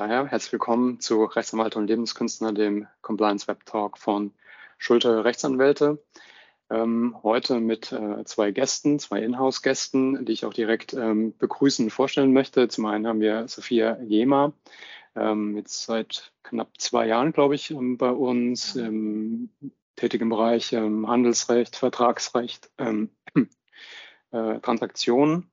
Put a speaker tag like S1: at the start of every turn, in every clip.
S1: Daher herzlich willkommen zu Rechtsanwalt und Lebenskünstler, dem Compliance Web Talk von Schulte Rechtsanwälte. Ähm, heute mit äh, zwei Gästen, zwei Inhouse-Gästen, die ich auch direkt ähm, begrüßen und vorstellen möchte. Zum einen haben wir Sophia Jema, ähm, jetzt seit knapp zwei Jahren, glaube ich, ähm, bei uns, tätig im Bereich ähm, Handelsrecht, Vertragsrecht, ähm, äh, Transaktionen.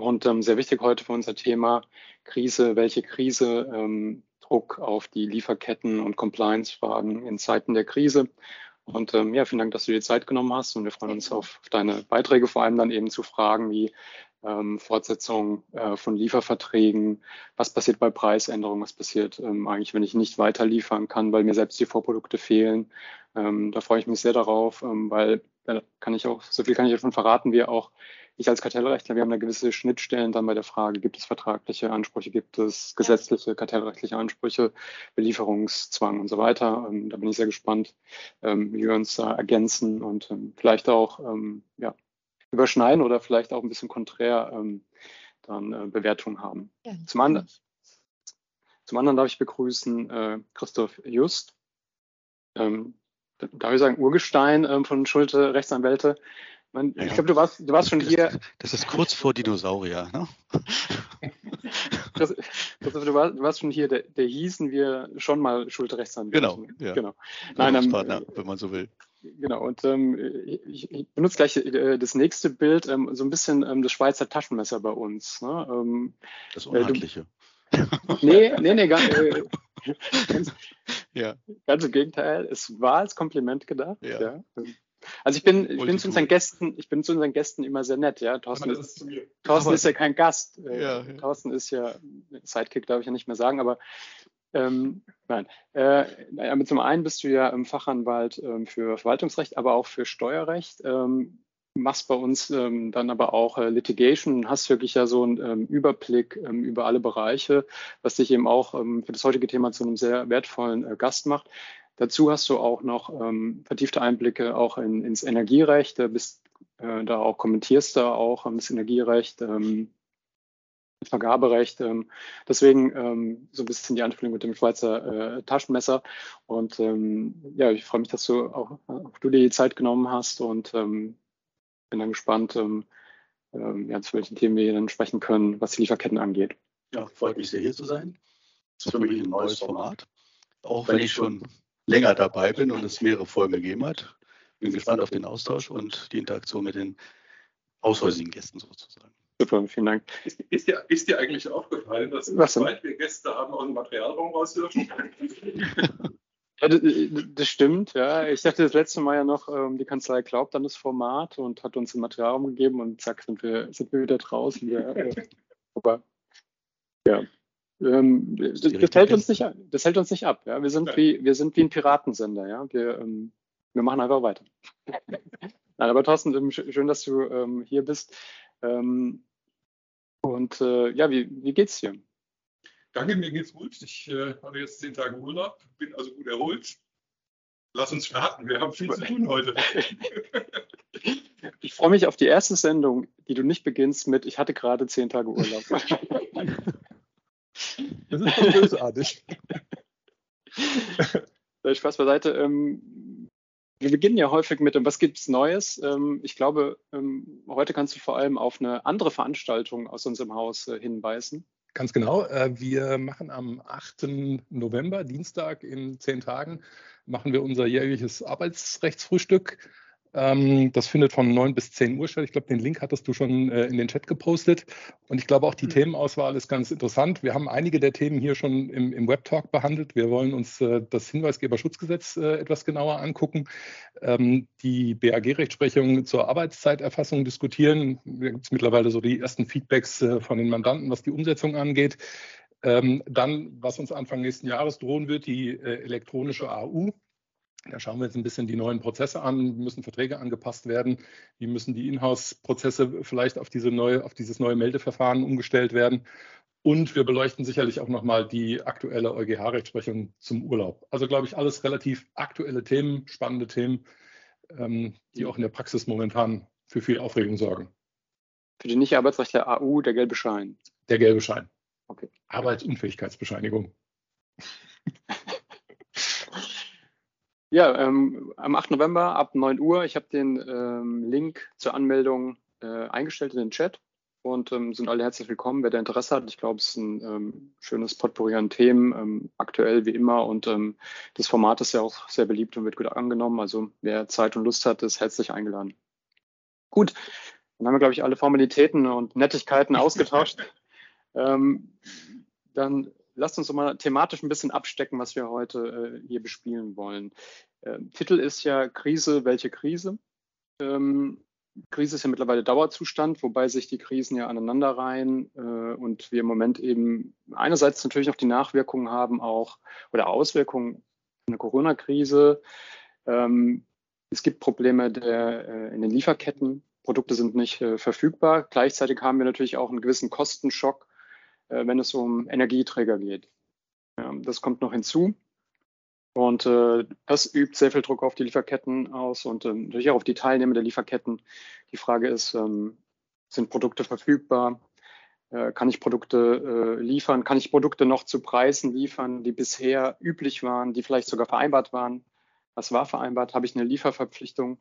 S1: Und ähm, sehr wichtig heute für unser Thema Krise, welche Krise, ähm, Druck auf die Lieferketten und Compliance-Fragen in Zeiten der Krise. Und ähm, ja, vielen Dank, dass du dir Zeit genommen hast und wir freuen uns auf, auf deine Beiträge, vor allem dann eben zu Fragen wie ähm, Fortsetzung äh, von Lieferverträgen, was passiert bei Preisänderungen, was passiert ähm, eigentlich, wenn ich nicht weiter liefern kann, weil mir selbst die Vorprodukte fehlen. Ähm, da freue ich mich sehr darauf, ähm, weil da kann ich auch, so viel kann ich schon verraten, wir auch, ich als Kartellrechtler, wir haben da gewisse Schnittstellen dann bei der Frage, gibt es vertragliche Ansprüche, gibt es gesetzliche, kartellrechtliche Ansprüche, Belieferungszwang und so weiter. Ähm, da bin ich sehr gespannt, ähm, wie wir uns da ergänzen und vielleicht auch ja, überschneiden oder vielleicht auch ein bisschen konträr ähm, dann äh, Bewertungen haben. Ja, zum, anderen, zum anderen darf ich begrüßen äh, Christoph Just. Ähm, darf ich sagen, Urgestein ähm, von Schulte Rechtsanwälte. Man, ja, ich glaube, du warst, du warst schon hier.
S2: Das ist kurz vor Dinosaurier, ne?
S1: Christoph, du warst, du warst schon hier, der, der hießen wir schon mal Schulte Rechtsanwälte.
S2: Genau, ja.
S1: genau.
S2: Nein, ähm, wenn man so will.
S1: Genau, und ähm, ich, ich, benutze gleich äh, das nächste Bild, ähm, so ein bisschen ähm, das Schweizer Taschenmesser bei uns. Ne? Ähm,
S2: das Unhandliche.
S1: Äh, nee, nee, nee, ganz, äh, ganz, ja. ganz im Gegenteil. Es war als Kompliment gedacht. Ja. ja. Also ich bin, ich bin zu unseren Gästen, ich bin zu unseren Gästen immer sehr nett, ja. Thorsten, ist, Thorsten ist ja kein Gast. Äh, ja, ja. Thorsten ist ja Sidekick, darf ich ja nicht mehr sagen, aber ähm, nein. Äh, naja, zum einen bist du ja Fachanwalt ähm, für Verwaltungsrecht, aber auch für Steuerrecht. Ähm, machst bei uns ähm, dann aber auch äh, Litigation, hast wirklich ja so einen ähm, Überblick ähm, über alle Bereiche, was dich eben auch für das heutige Thema zu einem sehr wertvollen äh, Gast macht. Dazu hast du auch noch ähm, vertiefte Einblicke auch in, ins Energierecht, bist äh, da auch kommentierst da auch ähm, das Energierecht, ähm, Vergaberecht. Ähm, deswegen ähm, so ein bisschen die Anspielung mit dem Schweizer äh, Taschenmesser. Und ähm, ja, ich freue mich, dass du auch, auch, du dir die Zeit genommen hast und ähm, bin dann gespannt, ähm, ähm, ja, zu welchen Themen wir dann sprechen können, was die Lieferketten angeht.
S2: Ja, freut mich sehr hier zu sein. Das ist für mich ein neues Format. Auch wenn ich schon länger dabei bin und es mehrere Folgen gegeben hat. Bin gespannt auf den Austausch und die Interaktion mit den aushäusigen Gästen sozusagen.
S1: Super, vielen Dank.
S3: Ist, ist, dir, ist dir eigentlich aufgefallen, dass sobald wir Gäste haben, aus dem Materialraum raus dürfen?
S1: Ja, das, stimmt, ja. Ich dachte das letzte Mal ja noch, ähm, die Kanzlei glaubt an das Format und hat uns ein Materialraum gegeben und zack, sind wir, sind wir wieder draußen. Ja, aber ja. Ähm, das, das, hält uns nicht, das hält uns nicht ab. Ja. Wir, sind ja. wie, wir sind wie ein Piratensender. Ja. Wir, ähm, wir machen einfach weiter. Nein, aber Thorsten, ähm, schön, dass du ähm, hier bist. Ähm, und äh, ja, wie, wie geht's dir?
S3: Danke, mir geht's gut. Ich äh, hatte jetzt zehn Tage Urlaub, bin also gut erholt. Lass uns starten, wir haben viel zu tun heute.
S1: Ich freue mich auf die erste Sendung, die du nicht beginnst mit, ich hatte gerade zehn Tage Urlaub.
S3: Das ist schon bösartig.
S1: Spaß beiseite. Ähm, wir beginnen ja häufig mit, was gibt es Neues? Ähm, ich glaube, ähm, heute kannst du vor allem auf eine andere Veranstaltung aus unserem Haus äh, hinweisen.
S4: Ganz genau. Äh, wir machen am 8. November, Dienstag in zehn Tagen, machen wir unser jährliches Arbeitsrechtsfrühstück. Ähm, das findet von 9 bis 10 Uhr statt. Ich glaube, den Link hattest du schon äh, in den Chat gepostet. Und ich glaube, auch die mhm. Themenauswahl ist ganz interessant. Wir haben einige der Themen hier schon im, im Webtalk behandelt. Wir wollen uns äh, das Hinweisgeberschutzgesetz äh, etwas genauer angucken, ähm, die BAG-Rechtsprechung zur Arbeitszeiterfassung diskutieren. Da gibt es mittlerweile so die ersten Feedbacks äh, von den Mandanten, was die Umsetzung angeht. Ähm, dann, was uns Anfang nächsten Jahres drohen wird, die äh, elektronische AU. Da schauen wir jetzt ein bisschen die neuen Prozesse an, wie müssen Verträge angepasst werden, wie müssen die Inhouse-Prozesse vielleicht auf, diese neue, auf dieses neue Meldeverfahren umgestellt werden. Und wir beleuchten sicherlich auch nochmal die aktuelle EuGH-Rechtsprechung zum Urlaub. Also glaube ich, alles relativ aktuelle Themen, spannende Themen, ähm, die auch in der Praxis momentan für viel Aufregung sorgen.
S1: Für die Nicht-Arbeitsrechtler AU der gelbe Schein.
S4: Der gelbe Schein. Okay. Arbeitsunfähigkeitsbescheinigung.
S1: ja, ähm, am 8. November ab 9 Uhr. Ich habe den ähm, Link zur Anmeldung äh, eingestellt in den Chat und ähm, sind alle herzlich willkommen, wer da Interesse hat. Ich glaube, es ist ein ähm, schönes Potpourri an Themen, ähm, aktuell wie immer. Und ähm, das Format ist ja auch sehr beliebt und wird gut angenommen. Also wer Zeit und Lust hat, ist herzlich eingeladen. Gut, dann haben wir, glaube ich, alle Formalitäten und Nettigkeiten ausgetauscht. dann lasst uns mal thematisch ein bisschen abstecken, was wir heute äh, hier bespielen wollen. Äh, Titel ist ja Krise, welche Krise? Ähm, Krise ist ja mittlerweile Dauerzustand, wobei sich die Krisen ja aneinanderreihen äh, und wir im Moment eben einerseits natürlich noch die Nachwirkungen haben, auch oder Auswirkungen einer Corona-Krise. Ähm, es gibt Probleme der, äh, in den Lieferketten. Produkte sind nicht äh, verfügbar. Gleichzeitig haben wir natürlich auch einen gewissen Kostenschock, wenn es um Energieträger geht. Das kommt noch hinzu. Und äh, das übt sehr viel Druck auf die Lieferketten aus und ähm, natürlich auch auf die Teilnehmer der Lieferketten. Die Frage ist, ähm, sind Produkte verfügbar? Äh, kann ich Produkte äh, liefern? Kann ich Produkte noch zu Preisen liefern, die bisher üblich waren, die vielleicht sogar vereinbart waren? Was war vereinbart? Habe ich eine Lieferverpflichtung?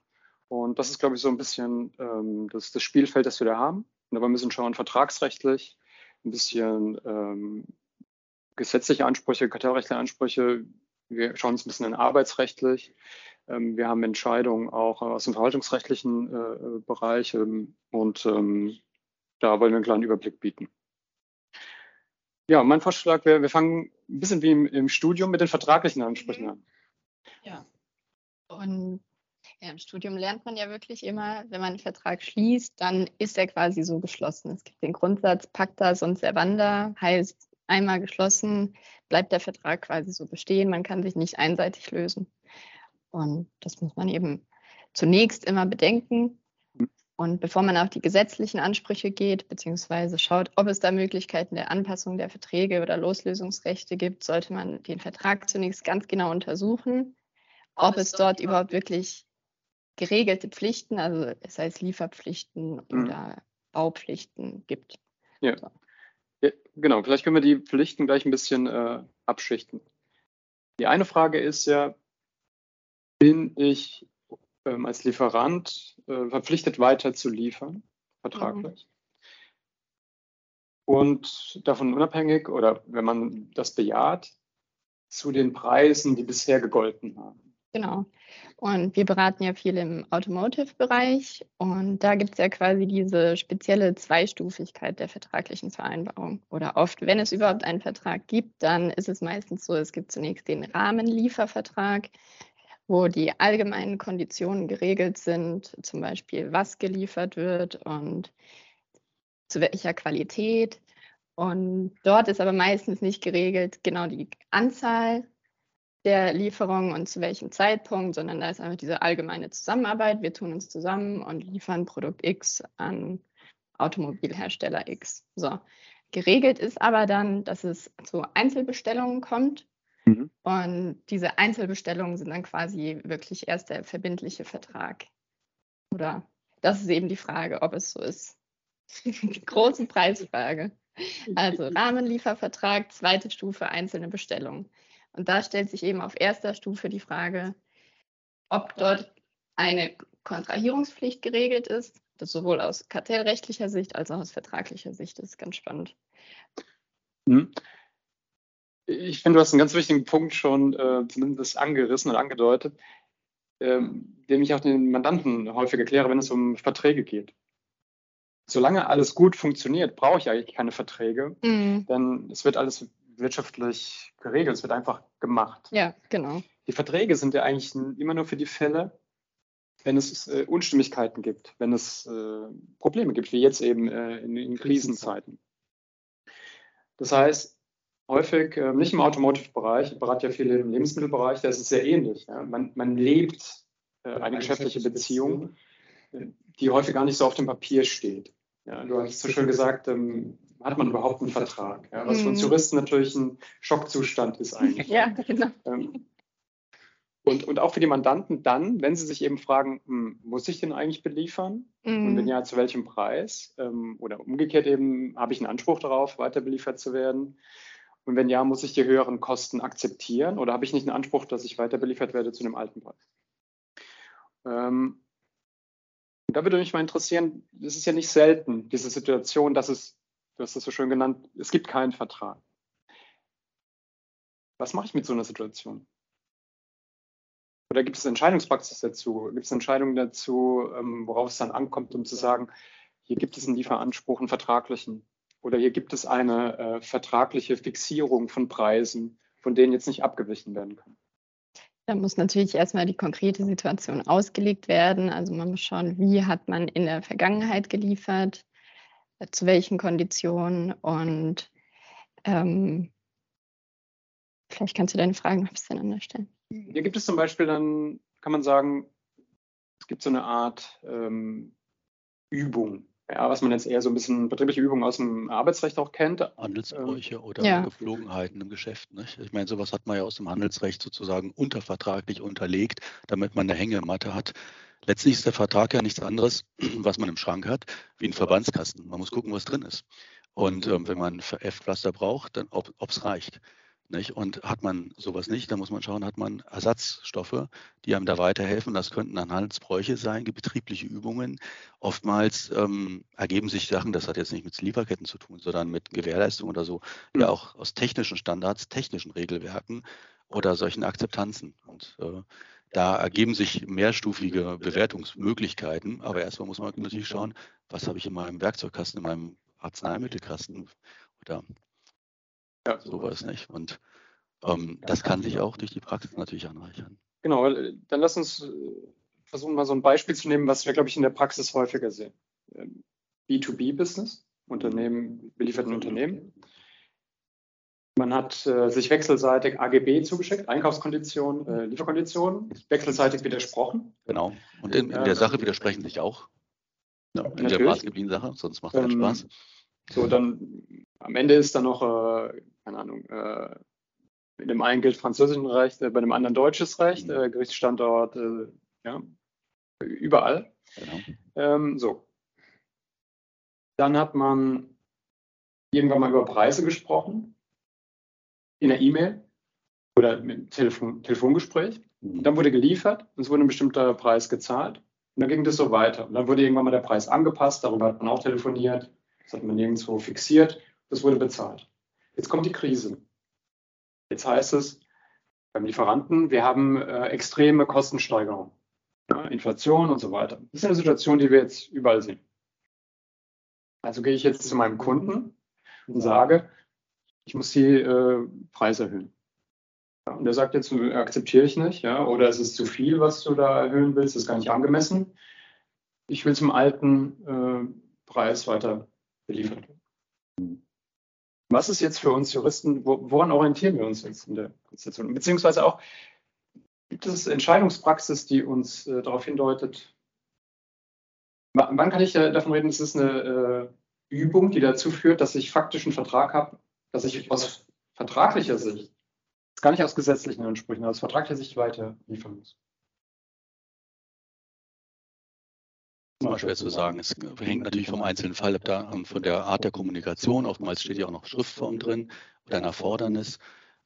S1: Und das ist, glaube ich, so ein bisschen ähm, das, das Spielfeld, das wir da haben. Und aber müssen schauen, vertragsrechtlich, ein bisschen ähm, gesetzliche Ansprüche, kartellrechtliche Ansprüche, wir schauen uns ein bisschen an arbeitsrechtlich. Ähm, wir haben Entscheidungen auch aus dem verwaltungsrechtlichen äh, Bereich ähm, und ähm, da wollen wir einen kleinen Überblick bieten. Ja, mein Vorschlag wäre, wir fangen ein bisschen wie im, im Studium mit den vertraglichen Ansprüchen an.
S5: Ja, und ja, im Studium lernt man ja wirklich immer, wenn man einen Vertrag schließt, dann ist er quasi so geschlossen. Es gibt den Grundsatz Pacta sunt servanda, heißt einmal geschlossen, bleibt der Vertrag quasi so bestehen. Man kann sich nicht einseitig lösen. Und das muss man eben zunächst immer bedenken. Und bevor man auf die gesetzlichen Ansprüche geht, beziehungsweise schaut, ob es da Möglichkeiten der Anpassung der Verträge oder Loslösungsrechte gibt, sollte man den Vertrag zunächst ganz genau untersuchen, ob es dort überhaupt wirklich geregelte Pflichten, also sei es Lieferpflichten mhm. oder Baupflichten gibt.
S1: Ja. So. Ja, genau, vielleicht können wir die Pflichten gleich ein bisschen äh, abschichten. Die eine Frage ist ja, bin ich ähm, als Lieferant äh, verpflichtet weiter zu liefern, vertraglich? Mhm. Und davon unabhängig oder wenn man das bejaht, zu den Preisen, die bisher gegolten haben.
S5: Genau. Und wir beraten ja viel im Automotive-Bereich und da gibt es ja quasi diese spezielle Zweistufigkeit der vertraglichen Vereinbarung. Oder oft, wenn es überhaupt einen Vertrag gibt, dann ist es meistens so, es gibt zunächst den Rahmenliefervertrag, wo die allgemeinen Konditionen geregelt sind, zum Beispiel was geliefert wird und zu welcher Qualität. Und dort ist aber meistens nicht geregelt genau die Anzahl der Lieferung und zu welchem Zeitpunkt, sondern da ist einfach diese allgemeine Zusammenarbeit. Wir tun uns zusammen und liefern Produkt X an Automobilhersteller X. So. Geregelt ist aber dann, dass es zu Einzelbestellungen kommt. Mhm. Und diese Einzelbestellungen sind dann quasi wirklich erst der verbindliche Vertrag. Oder das ist eben die Frage, ob es so ist. Große Preisfrage. Also Rahmenliefervertrag, zweite Stufe, einzelne Bestellungen. Und da stellt sich eben auf erster Stufe die Frage, ob dort eine Kontrahierungspflicht geregelt ist. Das sowohl aus kartellrechtlicher Sicht als auch aus vertraglicher Sicht das ist ganz spannend.
S1: Hm. Ich finde, du hast einen ganz wichtigen Punkt schon äh, zumindest angerissen und angedeutet, ähm, den ich auch den Mandanten häufig erkläre, wenn es um Verträge geht. Solange alles gut funktioniert, brauche ich eigentlich keine Verträge, mhm. denn es wird alles wirtschaftlich geregelt, es wird einfach gemacht.
S5: Ja, genau.
S1: Die Verträge sind ja eigentlich immer nur für die Fälle, wenn es äh, Unstimmigkeiten gibt, wenn es äh, Probleme gibt, wie jetzt eben äh, in, in, Krisenzeiten. Das heißt, häufig, äh, nicht im Automotive-Bereich, ich berate ja viele im Lebensmittelbereich, da ist es sehr ähnlich. Ja. Man, man, lebt äh, eine geschäftliche Beziehung, die häufig gar nicht so auf dem Papier steht. Ja, du hast so schön gesagt, ähm, hat man überhaupt einen Vertrag? Ja, was für uns mhm. Juristen natürlich ein Schockzustand ist eigentlich.
S5: Ja, genau. Ähm,
S1: Und, und auch für die Mandanten dann, wenn sie sich eben fragen, hm, muss ich den eigentlich beliefern? Mhm. Und wenn ja, zu welchem Preis? Ähm, oder umgekehrt eben, habe ich einen Anspruch darauf, weiter beliefert zu werden? Und wenn ja, muss ich die höheren Kosten akzeptieren oder habe ich nicht einen Anspruch, dass ich weiter beliefert werde zu einem alten Preis? Ähm, da würde mich mal interessieren, es ist ja nicht selten, diese Situation, dass es, du hast das so schön genannt, es gibt keinen Vertrag. Was mache ich mit so einer Situation? Oder gibt es Entscheidungspraxis dazu? Gibt es Entscheidungen dazu, ähm, worauf es dann ankommt, um zu sagen, hier gibt es einen Lieferanspruch, einen vertraglichen? Oder hier gibt es eine äh, vertragliche Fixierung von Preisen, von denen jetzt nicht abgewichen werden kann?
S5: Da muss natürlich erstmal die konkrete Situation ausgelegt werden. Also man muss schauen, wie hat man in der Vergangenheit geliefert, zu welchen Konditionen und ähm, vielleicht kannst du deine Fragen noch ein bisschen anders stellen.
S1: Hier gibt es zum Beispiel dann, kann man sagen, es gibt so eine Art ähm, Übung, ja, was man jetzt eher so ein bisschen betriebliche Übungen aus dem Arbeitsrecht auch kennt.
S2: Handelsbräuche ähm, oder ja. Geflogenheiten im Geschäft. Nicht? Ich meine, sowas hat man ja aus dem Handelsrecht sozusagen untervertraglich unterlegt, damit man eine Hängematte hat. Letztlich ist der Vertrag ja nichts anderes, was man im Schrank hat, wie ein Verbandskasten. Man muss gucken, was drin ist. Und ähm, wenn man F-Pflaster braucht, dann ob es reicht. Nicht? Und hat man sowas nicht, dann muss man schauen, hat man Ersatzstoffe, die einem da weiterhelfen. Das könnten dann Handelsbräuche sein, betriebliche Übungen. Oftmals ähm, ergeben sich Sachen, das hat jetzt nicht mit Lieferketten zu tun, sondern mit Gewährleistung oder so, ja hm. auch aus technischen Standards, technischen Regelwerken oder solchen Akzeptanzen. Und äh, da ergeben sich mehrstufige Bewertungsmöglichkeiten. Aber erstmal muss man natürlich schauen, was habe ich in meinem Werkzeugkasten, in meinem Arzneimittelkasten oder ja. Sowas nicht. Und ähm, das kann sich auch durch die Praxis natürlich anreichern.
S1: Genau, dann lass uns äh, versuchen, mal so ein Beispiel zu nehmen, was wir, glaube ich, in der Praxis häufiger sehen. B2B-Business, Unternehmen, belieferten Unternehmen. Man hat äh, sich wechselseitig AGB zugeschickt, Einkaufskonditionen, äh, Lieferkonditionen, wechselseitig widersprochen.
S2: Genau. Und in, in der Sache widersprechen sich auch. Ja, in Natürlich. der maßgeblichen Sache, sonst macht es keinen ähm, Spaß.
S1: So, dann am Ende ist dann noch, äh, keine Ahnung, äh, in dem einen gilt französisches Recht, äh, bei dem anderen deutsches Recht, mhm. äh, Gerichtsstandort, äh, ja, überall. Genau. Ähm, so. Dann hat man irgendwann mal über Preise gesprochen, in der E-Mail oder mit Telefon, Telefongespräch. Mhm. Dann wurde geliefert, es wurde ein bestimmter Preis gezahlt. Und dann ging das so weiter. Und dann wurde irgendwann mal der Preis angepasst, darüber hat man auch telefoniert. Das hat man nirgendwo fixiert. Das wurde bezahlt. Jetzt kommt die Krise. Jetzt heißt es beim Lieferanten, wir haben äh, extreme Kostensteigerungen, ja, Inflation und so weiter. Das ist eine Situation, die wir jetzt überall sehen. Also gehe ich jetzt zu meinem Kunden und sage, ich muss die äh, Preise erhöhen. Ja, und der sagt jetzt, akzeptiere ich nicht, ja, oder es ist zu viel, was du da erhöhen willst, ist gar nicht angemessen. Ich will zum alten äh, Preis weiter beliefert werden. Was ist jetzt für uns Juristen, woran orientieren wir uns jetzt in der Konstitution? Beziehungsweise auch, gibt es Entscheidungspraxis, die uns äh, darauf hindeutet, wann kann ich äh, davon reden, es ist eine äh, Übung, die dazu führt, dass ich faktisch einen Vertrag habe, dass ich aus vertraglicher Sicht, gar nicht aus gesetzlichen Ansprüchen, aus vertraglicher Sicht weiter liefern muss.
S2: Immer schwer zu sagen. Es hängt natürlich vom einzelnen Fall ab, da, von der Art der Kommunikation. Oftmals steht ja auch noch Schriftform drin oder ein Erfordernis.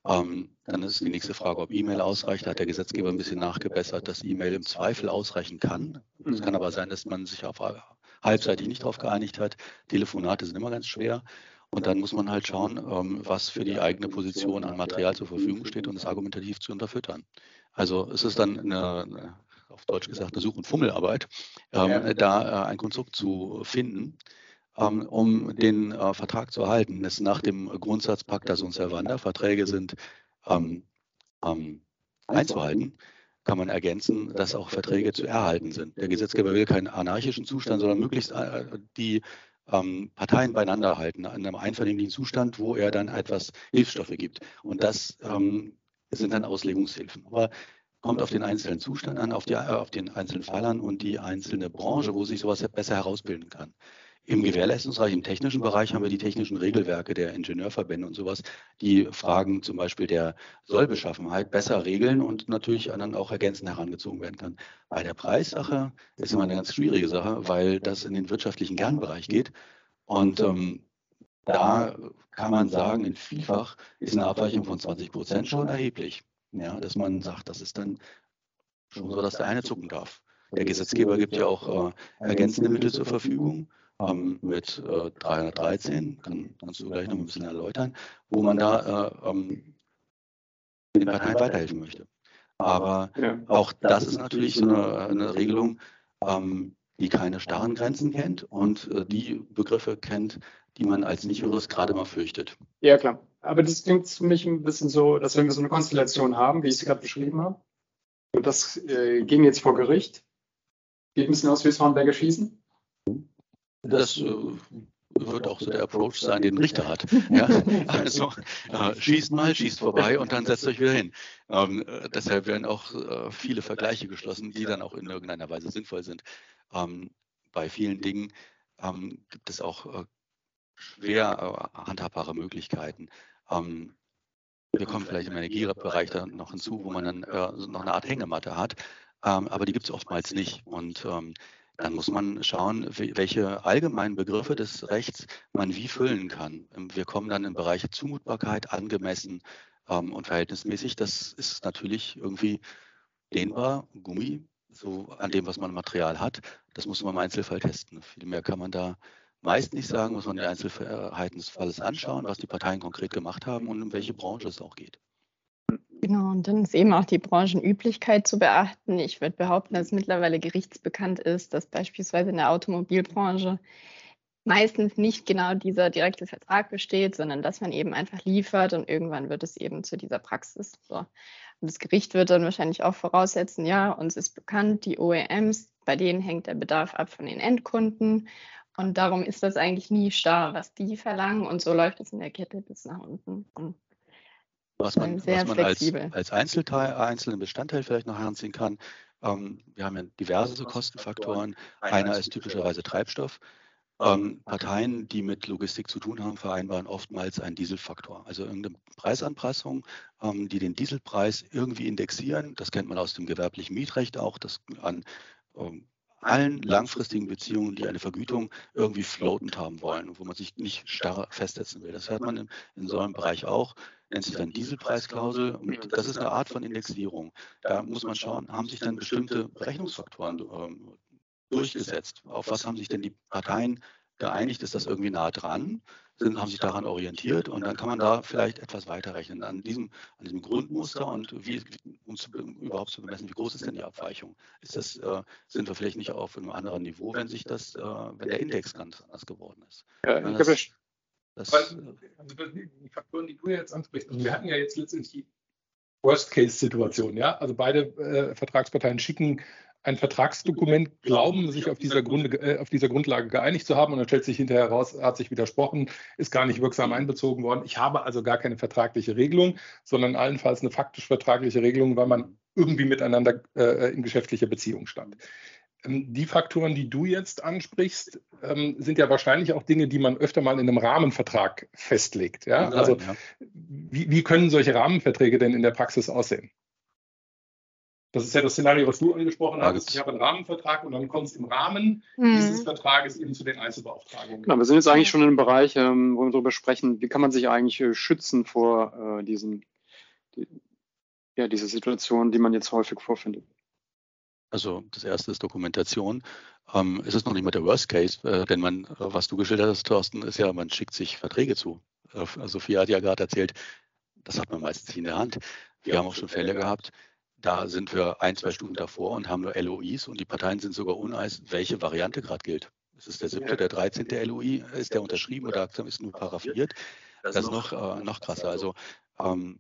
S2: Ähm, dann ist die nächste Frage, ob E-Mail ausreicht. Da hat der Gesetzgeber ein bisschen nachgebessert, dass E-Mail im Zweifel ausreichen kann. Es kann aber sein, dass man sich auf halbseitig nicht darauf geeinigt hat. Telefonate sind immer ganz schwer. Und dann muss man halt schauen, ähm, was für die eigene Position an Material zur Verfügung steht und es argumentativ zu unterfüttern. Also es ist dann eine, auf Deutsch gesagt, eine Such- und Fummelarbeit, ähm, da äh, ein Konstrukt zu finden, ähm, um den äh, Vertrag zu erhalten. Das ist nach dem Grundsatz Pacta sunt servanda, Verträge sind ähm, ähm, einzuhalten, kann man ergänzen, dass auch Verträge zu erhalten sind. Der Gesetzgeber will keinen anarchischen Zustand, sondern möglichst äh, die ähm, Parteien beieinander halten, in einem einvernehmlichen Zustand, wo er dann etwas Hilfsstoffe gibt. Und das ähm, sind dann Auslegungshilfen. Aber kommt auf den einzelnen Zustand an, auf, die, äh, auf den einzelnen Fall an und die einzelne Branche, wo sich sowas besser herausbilden kann. Im Gewährleistungsbereich, im technischen Bereich haben wir die technischen Regelwerke der Ingenieurverbände und sowas, die Fragen zum Beispiel der Sollbeschaffenheit besser regeln und natürlich dann auch ergänzend herangezogen werden kann. Bei der Preissache ist immer eine ganz schwierige Sache, weil das in den wirtschaftlichen Kernbereich geht. Und ähm, da kann man sagen, in Vielfach ist eine Abweichung von 20 Prozent schon erheblich. Ja, dass man sagt, das ist dann schon so, dass der eine zucken darf. Der Gesetzgeber gibt ja auch äh, ergänzende Mittel zur Verfügung ähm, mit äh, 313, kann, kannst du gleich noch ein bisschen erläutern, wo man da äh, ähm, den Parteien weiterhelfen möchte. Aber ja. auch das ist natürlich so eine, eine Regelung, ähm, die keine starren Grenzen kennt und äh, die Begriffe kennt, die man als Nicht-Jurist gerade mal fürchtet.
S1: Ja, klar. Aber das klingt für mich ein bisschen so, dass wenn wir so eine Konstellation haben, wie ich sie gerade beschrieben habe, und das äh, ging jetzt vor Gericht, geht ein bisschen aus wie das Hornberger Schießen,
S2: das äh, wird auch so der Approach sein, den ein Richter hat. Ja? Also äh, schießt mal, schießt vorbei und dann setzt euch wieder hin. Ähm, äh, deshalb werden auch äh, viele Vergleiche geschlossen, die dann auch in irgendeiner Weise sinnvoll sind. Ähm, bei vielen Dingen ähm, gibt es auch äh, schwer äh, handhabbare Möglichkeiten. Ähm, wir kommen vielleicht im Energiebereich dann noch hinzu, wo man dann noch eine Art Hängematte hat, ähm, aber die gibt es oftmals nicht. Und ähm, dann muss man schauen, welche allgemeinen Begriffe des Rechts man wie füllen kann. Ähm, wir kommen dann in Bereiche Zumutbarkeit, angemessen ähm, und verhältnismäßig. Das ist natürlich irgendwie dehnbar, Gummi, so an dem, was man Material hat. Das muss man im Einzelfall testen. Viel mehr kann man da meist nicht sagen, muss man die Einzelheiten des Falles anschauen, was die Parteien konkret gemacht haben und um welche Branche es auch geht.
S5: Genau, und dann ist eben auch die Branchenüblichkeit zu beachten. Ich würde behaupten, dass mittlerweile gerichtsbekannt ist, dass beispielsweise in der Automobilbranche meistens nicht genau dieser direkte Vertrag besteht, sondern dass man eben einfach liefert und irgendwann wird es eben zu dieser Praxis. So. Und das Gericht wird dann wahrscheinlich auch voraussetzen, ja, uns ist bekannt, die OEMs, bei denen hängt der Bedarf ab von den Endkunden. Und darum ist das eigentlich nie starr, was die verlangen. Und so läuft es in der Kette bis nach unten. Und
S2: was man, was man als, als, Einzelteil, einzelnen Bestandteil vielleicht noch heranziehen kann. Ähm, wir haben ja diverse Kostenfaktoren. Einer ist typischerweise Treibstoff. Ähm, Parteien, die mit Logistik zu tun haben, vereinbaren oftmals einen Dieselfaktor, also irgendeine Preisanpassung, ähm, die den Dieselpreis irgendwie indexieren. Das kennt man aus dem gewerblichen Mietrecht auch, das an ähm, allen langfristigen Beziehungen, die eine Vergütung irgendwie floatend haben wollen, wo man sich nicht starr festsetzen will. Das hört man in, in so einem Bereich auch, nennt sich dann Dieselpreisklausel. Und das ist eine Art von Indexierung. Da muss man schauen, haben sich dann bestimmte Berechnungsfaktoren ähm, durchgesetzt? Auf was haben sich denn die Parteien geeinigt? Ist das irgendwie nah dran? Sind, haben sich daran orientiert und dann kann man da vielleicht etwas weiterrechnen an diesem, an diesem Grundmuster und wie, um zu, überhaupt zu bemessen, wie groß ist denn die Abweichung? Ist das, äh, sind wir vielleicht nicht auf einem anderen Niveau, wenn sich das, äh, wenn der Index ganz anders geworden ist? Ja, ich
S4: das, das, also die Faktoren, die du jetzt ansprichst, also wir hatten ja jetzt letztendlich die Worst-Case-Situation, ja. Also beide äh, Vertragsparteien schicken ein Vertragsdokument glauben, sich auf dieser, Grunde, äh, auf dieser Grundlage geeinigt zu haben und dann stellt sich hinterher heraus, hat sich widersprochen, ist gar nicht wirksam einbezogen worden. Ich habe also gar keine vertragliche Regelung, sondern allenfalls eine faktisch vertragliche Regelung, weil man irgendwie miteinander äh, in geschäftlicher Beziehung stand. Ähm, die Faktoren, die du jetzt ansprichst, ähm, sind ja wahrscheinlich auch Dinge, die man öfter mal in einem Rahmenvertrag festlegt. Ja? Also wie, wie können solche Rahmenverträge denn in der Praxis aussehen? Das ist ja das Szenario, was du angesprochen ja, hast. Ich habe einen Rahmenvertrag und dann kommt es im Rahmen mhm. dieses Vertrages eben zu den Einzelbeauftragungen. Genau, wir sind jetzt eigentlich schon in einem Bereich, ähm, wo wir darüber sprechen, wie kann man sich eigentlich äh, schützen vor äh, diesen, die, ja, diese Situation, die man jetzt häufig vorfindet.
S2: Also das erste ist Dokumentation. Ähm, es ist noch nicht mal der Worst Case, äh, denn man, äh, was du geschildert hast, Thorsten, ist ja, man schickt sich Verträge zu. Äh, Sophia hat ja gerade erzählt, das hat man meistens nicht in der Hand. Wir haben auch schon Fälle gehabt, da sind wir ein, zwei Stunden davor und haben nur LOIs und die Parteien sind sogar uneis, welche Variante gerade gilt. Es ist der siebte, der 13. LOI, ist der unterschrieben oder ist nur paraffiert. Das ist noch, äh, noch krasser. Also ähm,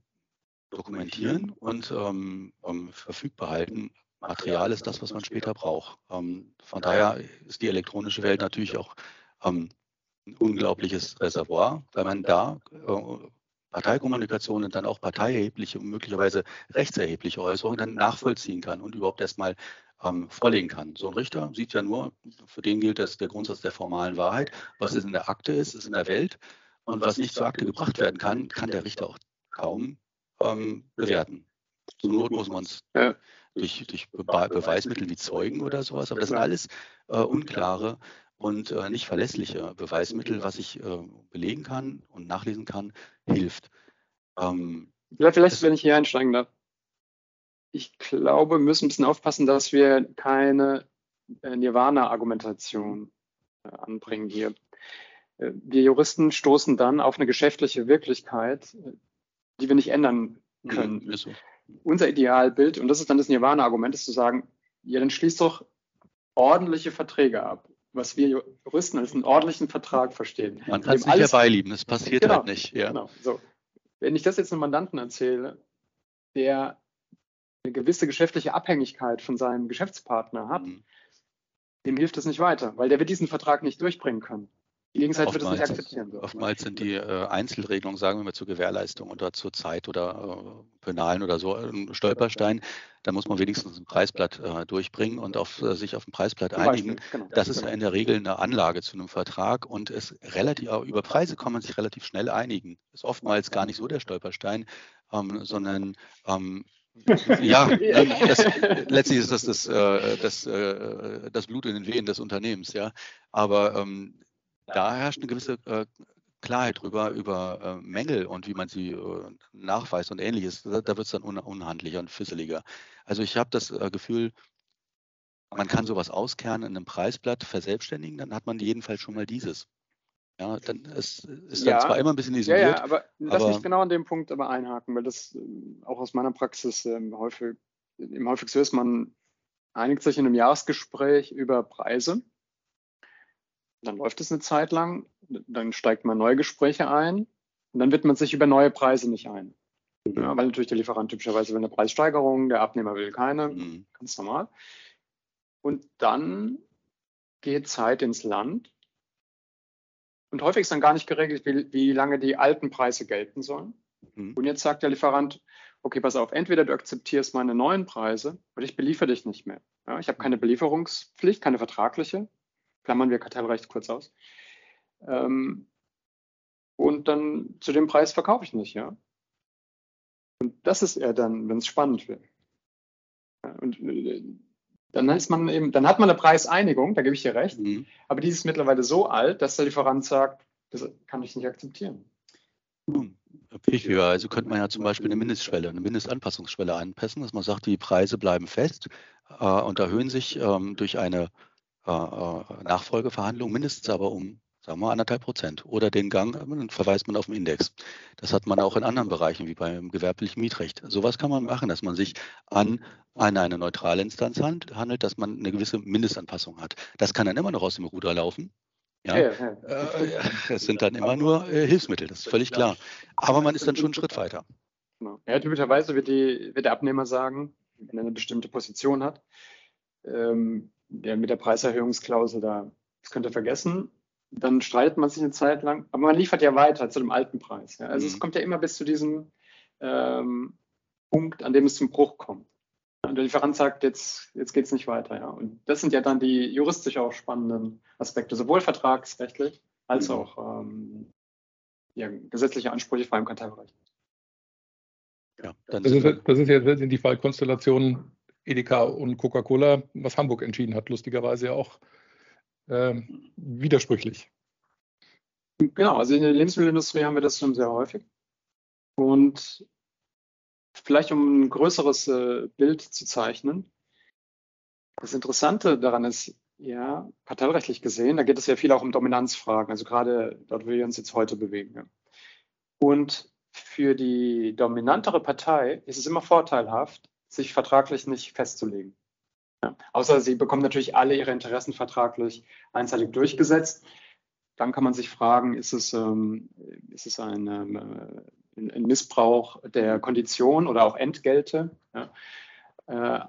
S2: dokumentieren und ähm, verfügbar halten. Material ist das, was man später braucht. Ähm, von daher ist die elektronische Welt natürlich auch ähm, ein unglaubliches Reservoir, weil man da äh, Parteikommunikation und dann auch parteierhebliche und möglicherweise rechtserhebliche Äußerungen dann nachvollziehen kann und überhaupt erstmal ähm, vorlegen kann. So ein Richter sieht ja nur, für den gilt das der Grundsatz der formalen Wahrheit. Was ist in der Akte ist, ist in der Welt. Und was nicht zur Akte gebracht werden kann, kann der Richter auch kaum ähm, bewerten. Zur Not muss man es ja. durch, durch Be Beweismittel wie Zeugen oder sowas, aber das sind alles äh, unklare und äh, nicht verlässliche Beweismittel, was ich äh, belegen kann und nachlesen kann, hilft.
S1: Ähm, vielleicht, vielleicht wenn ich hier einsteigen darf ich glaube, wir müssen ein bisschen aufpassen, dass wir keine äh, Nirvana-Argumentation äh, anbringen hier. Äh, wir Juristen stoßen dann auf eine geschäftliche Wirklichkeit, die wir nicht ändern mhm, können. Mhm, so. Unser Idealbild, und das ist dann das Nirvana-Argument, ist zu sagen, ja, dann schließt doch ordentliche Verträge ab, was wir Juristen als einen ordentlichen Vertrag verstehen.
S2: Man kann es nicht herbeilieben, es passiert genau, halt nicht. Ja. Genau,
S1: so. Wenn ich das jetzt einem Mandanten erzähle, der eine gewisse geschäftliche Abhängigkeit von seinem Geschäftspartner hat, mhm. dem hilft es nicht weiter, weil der wird diesen Vertrag nicht durchbringen können.
S2: Die Gegenseite wird es nicht akzeptieren. Dürfen. Oftmals sind die äh, Einzelregelungen, sagen wir mal zur Gewährleistung oder zur Zeit oder äh, Penalen oder so ein Stolperstein. Da muss man wenigstens ein Preisblatt äh, durchbringen und auf, äh, sich auf ein Preisblatt einigen. Genau. Das ist in der Regel eine Anlage zu einem Vertrag und es relativ, über Preise kann man sich relativ schnell einigen. Ist oftmals gar nicht so der Stolperstein, ähm, sondern ähm, ja, das, letztlich ist das das, äh, das, äh, das Blut in den Wehen des Unternehmens, ja. Aber ähm, da herrscht eine gewisse äh, Klarheit drüber, über äh, Mängel und wie man sie äh, nachweist und ähnliches. Da, da wird es dann un unhandlicher und fisseliger. Also ich habe das äh, Gefühl, man kann sowas auskernen in einem Preisblatt, verselbstständigen, dann hat man jedenfalls schon mal dieses. Ja, dann ist, ist dann ja, zwar immer ein bisschen isoliert. Ja, ja
S1: aber lass mich genau an dem Punkt aber einhaken, weil das ähm, auch aus meiner Praxis ähm, häufig, im häufig so ist, man einigt sich in einem Jahresgespräch über Preise. Dann läuft es eine Zeit lang, dann steigt man neue Gespräche ein und dann wird man sich über neue Preise nicht ein. Ja, weil natürlich der Lieferant typischerweise will eine Preissteigerung, der Abnehmer will keine, mhm. ganz normal. Und dann geht Zeit ins Land und häufig ist dann gar nicht geregelt, wie, wie lange die alten Preise gelten sollen. Mhm. Und jetzt sagt der Lieferant, okay, pass auf, entweder du akzeptierst meine neuen Preise oder ich beliefere dich nicht mehr. Ja, ich habe keine Belieferungspflicht, keine vertragliche. Klammern wir Kartellrecht kurz aus. Ähm, und dann zu dem Preis verkaufe ich nicht, ja. Und das ist er dann, wenn es spannend wird. Und äh, dann ist man eben, dann hat man eine Preiseinigung, da gebe ich dir recht, mhm. aber die ist mittlerweile so alt, dass der Lieferant sagt, das kann ich nicht akzeptieren.
S2: Hm. Pflichtiger. Also könnte man ja zum Beispiel eine Mindestschwelle, eine Mindestanpassungsschwelle einpassen, dass man sagt, die Preise bleiben fest äh, und erhöhen sich ähm, durch eine äh, äh Nachfolgeverhandlung mindestens aber um sagen wir anderthalb Prozent. Oder den Gang, dann verweist man auf den Index. Das hat man auch in anderen Bereichen, wie beim gewerblichen Mietrecht. Sowas kann man machen, dass man sich an eine, eine neutrale Instanz handelt, dass man eine gewisse Mindestanpassung hat. Das kann dann immer noch aus dem Ruder laufen. Ja, ja, ja. Äh, es sind dann immer nur Hilfsmittel, das ist völlig klar. Aber man ist dann schon einen Schritt weiter.
S1: Genau. Ja, typischerweise wird, die, wird der Abnehmer sagen, wenn er eine bestimmte Position hat, ähm, der mit der Preiserhöhungsklausel da, das könnt ihr vergessen, dann streitet man sich eine Zeit lang, aber man liefert ja weiter zu dem alten Preis. Ja. Also mhm. es kommt ja immer bis zu diesem ähm, Punkt, an dem es zum Bruch kommt. Und der Lieferant sagt, jetzt, jetzt geht es nicht weiter. Ja. Und das sind ja dann die juristisch auch spannenden Aspekte, sowohl vertragsrechtlich als mhm. auch ähm, ja, gesetzliche Ansprüche vor allem Kartellrecht.
S4: Ja, das, ist, das ist jetzt in die Fallkonstellation Edeka und Coca-Cola, was Hamburg entschieden hat, lustigerweise ja auch äh, widersprüchlich.
S1: Genau, also in der Lebensmittelindustrie haben wir das schon sehr häufig. Und vielleicht um ein größeres äh, Bild zu zeichnen, das Interessante daran ist, ja, kartellrechtlich gesehen, da geht es ja viel auch um Dominanzfragen, also gerade dort, wo wir uns jetzt heute bewegen. Ja. Und für die dominantere Partei ist es immer vorteilhaft, sich vertraglich nicht festzulegen. Ja. Außer sie bekommen natürlich alle ihre Interessen vertraglich einseitig durchgesetzt. Dann kann man sich fragen, ist es, ähm, ist es ein, ähm, ein, Missbrauch der Kondition oder auch Entgelte? Ja. Äh,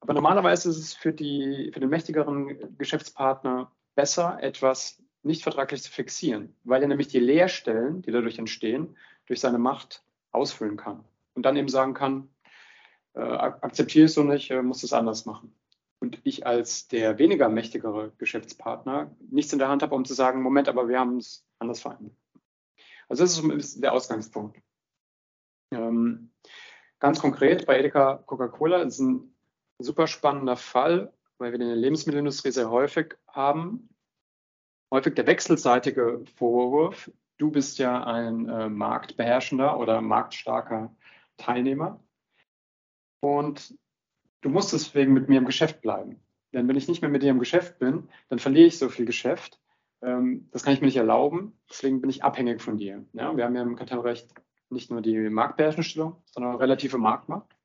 S1: aber normalerweise ist es für, die, für den mächtigeren Geschäftspartner besser, etwas nicht vertraglich zu fixieren, weil er nämlich die Leerstellen, die dadurch entstehen, durch seine Macht ausfüllen kann und dann eben sagen kann, äh, akzeptiere es so nicht, äh, muss es anders machen. Und ich als der weniger mächtigere Geschäftspartner nichts in der Hand habe, um zu sagen, Moment, aber wir haben es anders vereinbart. Also das ist der Ausgangspunkt. Ähm, ganz konkret bei Edeka Coca-Cola ist ein super spannender Fall, weil wir in der Lebensmittelindustrie sehr häufig haben. Häufig der wechselseitige Vorwurf, du bist ja ein äh, marktbeherrschender oder marktstarker Teilnehmer und du musst deswegen mit mir im Geschäft bleiben. Denn wenn ich nicht mehr mit dir im Geschäft bin, dann verliere ich so viel Geschäft. Ähm, das kann ich mir nicht erlauben. Deswegen bin ich abhängig von dir. Ja, wir haben ja im Kartellrecht nicht nur die Marktbeherrschungsstellung, sondern auch relative Marktmacht.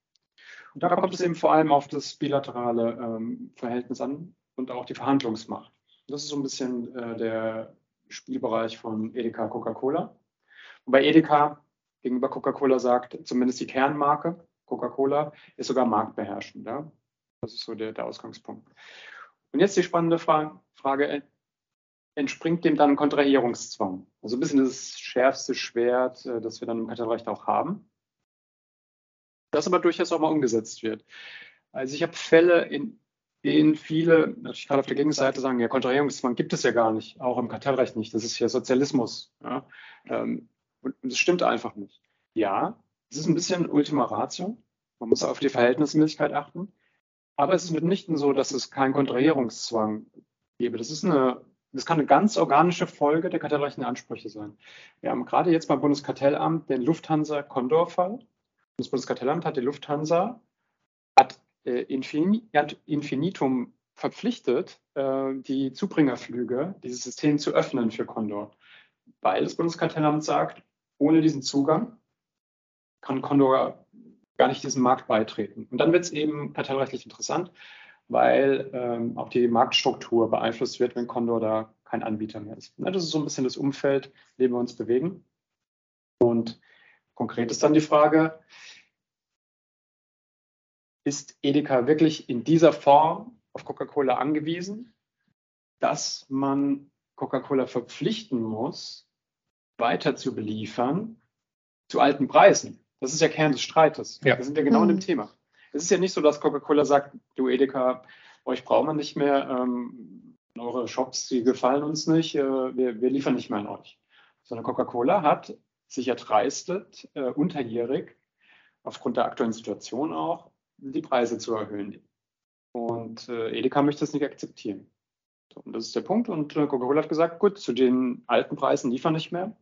S1: Und da kommt es eben vor allem auf das bilaterale ähm, Verhältnis an und auch die Verhandlungsmacht. Das ist so ein bisschen äh, der Spielbereich von Edeka Coca-Cola. Wobei Edeka gegenüber Coca-Cola sagt, zumindest die Kernmarke Coca-Cola ist sogar marktbeherrschend. Ja? Das ist so der, der Ausgangspunkt. Und jetzt die spannende Fra Frage, entspringt dem dann Kontrahierungszwang? Also ein bisschen das schärfste Schwert, äh, das wir dann im Kartellrecht auch haben. Das aber durchaus auch mal umgesetzt wird. Also ich habe Fälle, in denen viele, natürlich gerade auf der Gegenseite sagen, ja, Kontrahierungszwang gibt es ja gar nicht, auch im Kartellrecht nicht. Das ist ja Sozialismus. Ja? Ähm, und das stimmt einfach nicht. Ja, es ist ein bisschen Ultima Ratio. Man muss auf die Verhältnismäßigkeit achten. Aber es ist mitnichten so, dass es keinen Kontrahierungszwang gäbe. Das ist eine, das kann eine ganz organische Folge der kartellrechtlichen Ansprüche sein. Wir haben gerade jetzt beim Bundeskartellamt den Lufthansa-Condor-Fall. Das Bundeskartellamt hat die Lufthansa ad äh, infinitum verpflichtet, äh, die Zubringerflüge, dieses System zu öffnen für Condor. Weil das Bundeskartellamt sagt, ohne diesen Zugang kann Condor gar nicht diesem Markt beitreten. Und dann wird es eben kartellrechtlich interessant, weil ähm, auch die Marktstruktur beeinflusst wird, wenn Condor da kein Anbieter mehr ist. das ist so ein bisschen das Umfeld, in dem wir uns bewegen. Und konkret ist dann die Frage, ist Edeka wirklich in dieser Form auf Coca-Cola angewiesen, dass man Coca-Cola verpflichten muss, weiter zu beliefern zu alten Preisen? Das ist ja Kern des Streites. Ja. Da sind wir genau mhm. in dem Thema. Es ist ja nicht so, dass Coca-Cola sagt, du Edeka, euch brauchen wir nicht mehr, ähm, eure Shops, die gefallen uns nicht, äh, wir, wir, liefern nicht mehr an euch. Sondern Coca-Cola hat sich erdreistet, äh, unterjährig, aufgrund der aktuellen Situation auch, die Preise zu erhöhen. Und äh, Edeka möchte das nicht akzeptieren. So, und das ist der Punkt. Und äh, Coca-Cola hat gesagt, gut, zu den alten Preisen liefern nicht mehr.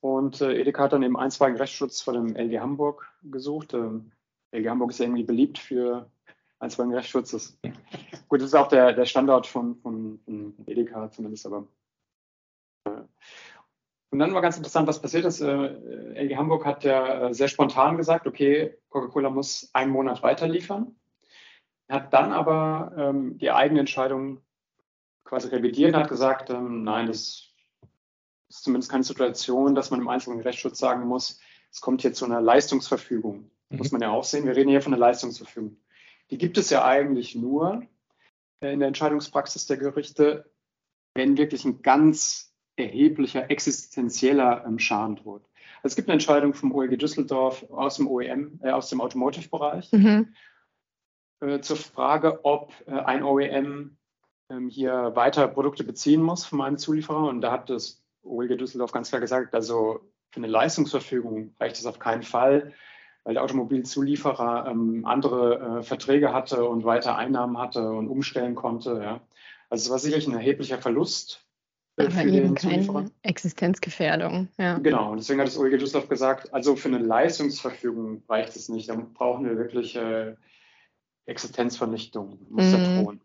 S1: Und äh, Edeka hat dann eben einstweiligen Rechtsschutz vor dem LG Hamburg gesucht. Ähm, LG Hamburg ist ja irgendwie beliebt für einstweiligen Rechtsschutz. Das, gut, das ist auch der, der Standort von, von, von Edeka zumindest, aber. Äh. Und dann war ganz interessant, was passiert ist. Äh, LG Hamburg hat ja äh, sehr spontan gesagt, okay, Coca-Cola muss einen Monat weiter liefern. Hat dann aber ähm, die eigene Entscheidung quasi revidiert und hat gesagt, ähm, nein, das ist zumindest keine Situation, dass man im einzelnen Rechtsschutz sagen muss, es kommt hier zu einer Leistungsverfügung. Mhm. Muss man ja auch sehen, wir reden hier von einer Leistungsverfügung. Die gibt es ja eigentlich nur äh, in der Entscheidungspraxis der Gerichte, wenn wirklich ein ganz erheblicher existenzieller ähm, Schaden droht. Also es gibt eine Entscheidung vom OEG Düsseldorf aus dem OEM, äh, aus dem Automotive-Bereich mhm. äh, zur Frage, ob äh, ein OEM ähm, hier weiter Produkte beziehen muss von einem Zulieferer. Und da hat das Ulge Düsseldorf ganz klar gesagt, also für eine Leistungsverfügung reicht es auf keinen Fall, weil der Automobilzulieferer ähm, andere äh, Verträge hatte und weiter Einnahmen hatte und umstellen konnte. Ja. Also es war sicherlich ein erheblicher Verlust.
S5: Äh, Aber für eben keine Existenzgefährdung. Ja.
S1: Genau, und deswegen hat das Ulrike Düsseldorf gesagt, also für eine Leistungsverfügung reicht es nicht. Dann brauchen wir wirklich äh, Existenzvernichtung, muss da drohen.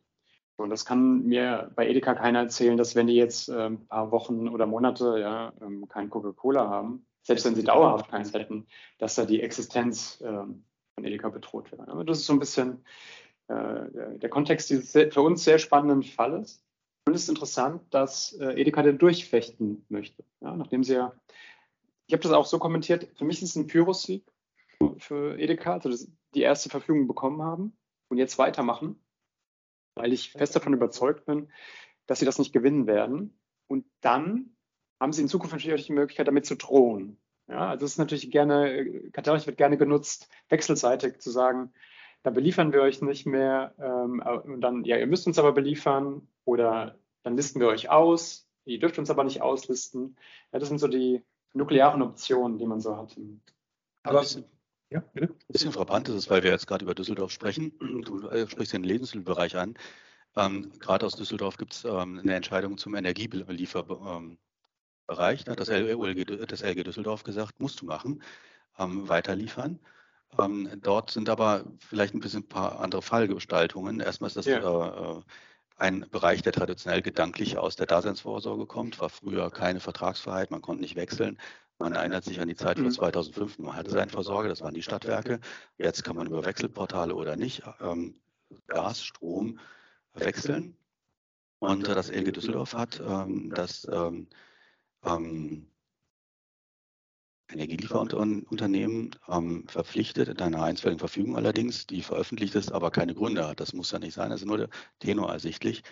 S1: Und das kann mir bei Edeka keiner erzählen, dass wenn die jetzt äh, ein paar Wochen oder Monate ja, ähm, kein Coca-Cola haben, selbst wenn sie dauerhaft keins hätten, dass da die Existenz ähm, von Edeka bedroht wäre. Aber das ist so ein bisschen äh, der Kontext dieses für uns sehr spannenden Falles. Und es ist interessant, dass äh, Edeka den durchfechten möchte. Ja, nachdem sie ja, ich habe das auch so kommentiert, für mich ist es ein Pyrrhus-Sieg für Edeka, also die erste Verfügung bekommen haben und jetzt weitermachen weil ich fest davon überzeugt bin, dass sie das nicht gewinnen werden. Und dann haben Sie in Zukunft natürlich auch die Möglichkeit, damit zu drohen. Ja, also es ist natürlich gerne, Kartellrecht wird gerne genutzt, wechselseitig zu sagen, da beliefern wir euch nicht mehr ähm, und dann, ja, ihr müsst uns aber beliefern oder dann listen wir euch aus, ihr dürft uns aber nicht auslisten. Ja, das sind so die nuklearen Optionen, die man so hat.
S2: Aber ja, bitte. Ein bisschen frappant ist es, weil wir jetzt gerade über Düsseldorf sprechen. Du äh, sprichst den Lebensmittelbereich an. Ähm, gerade aus Düsseldorf gibt es ähm, eine Entscheidung zum Energielieferbereich. Ähm, das, LG, das LG Düsseldorf gesagt, musst du machen, ähm, weiterliefern. Ähm, dort sind aber vielleicht ein bisschen ein paar andere Fallgestaltungen. Erstmal ist das ja. äh ein Bereich, der traditionell gedanklich aus der Daseinsvorsorge kommt, war früher keine Vertragsfreiheit, man konnte nicht wechseln. Man erinnert sich an die Zeit von 2005, mhm. man hatte seinen Versorger, das waren die Stadtwerke. Jetzt kann man über Wechselportale oder nicht ähm, Gas, Strom wechseln. Und äh, das LG Düsseldorf hat ähm, das ähm, ähm, Energielieferunternehmen ähm, verpflichtet, in einer einstweiligen Verfügung allerdings, die veröffentlicht ist, aber keine Gründe hat. Das muss ja nicht sein, das ist nur der Tenor ersichtlich,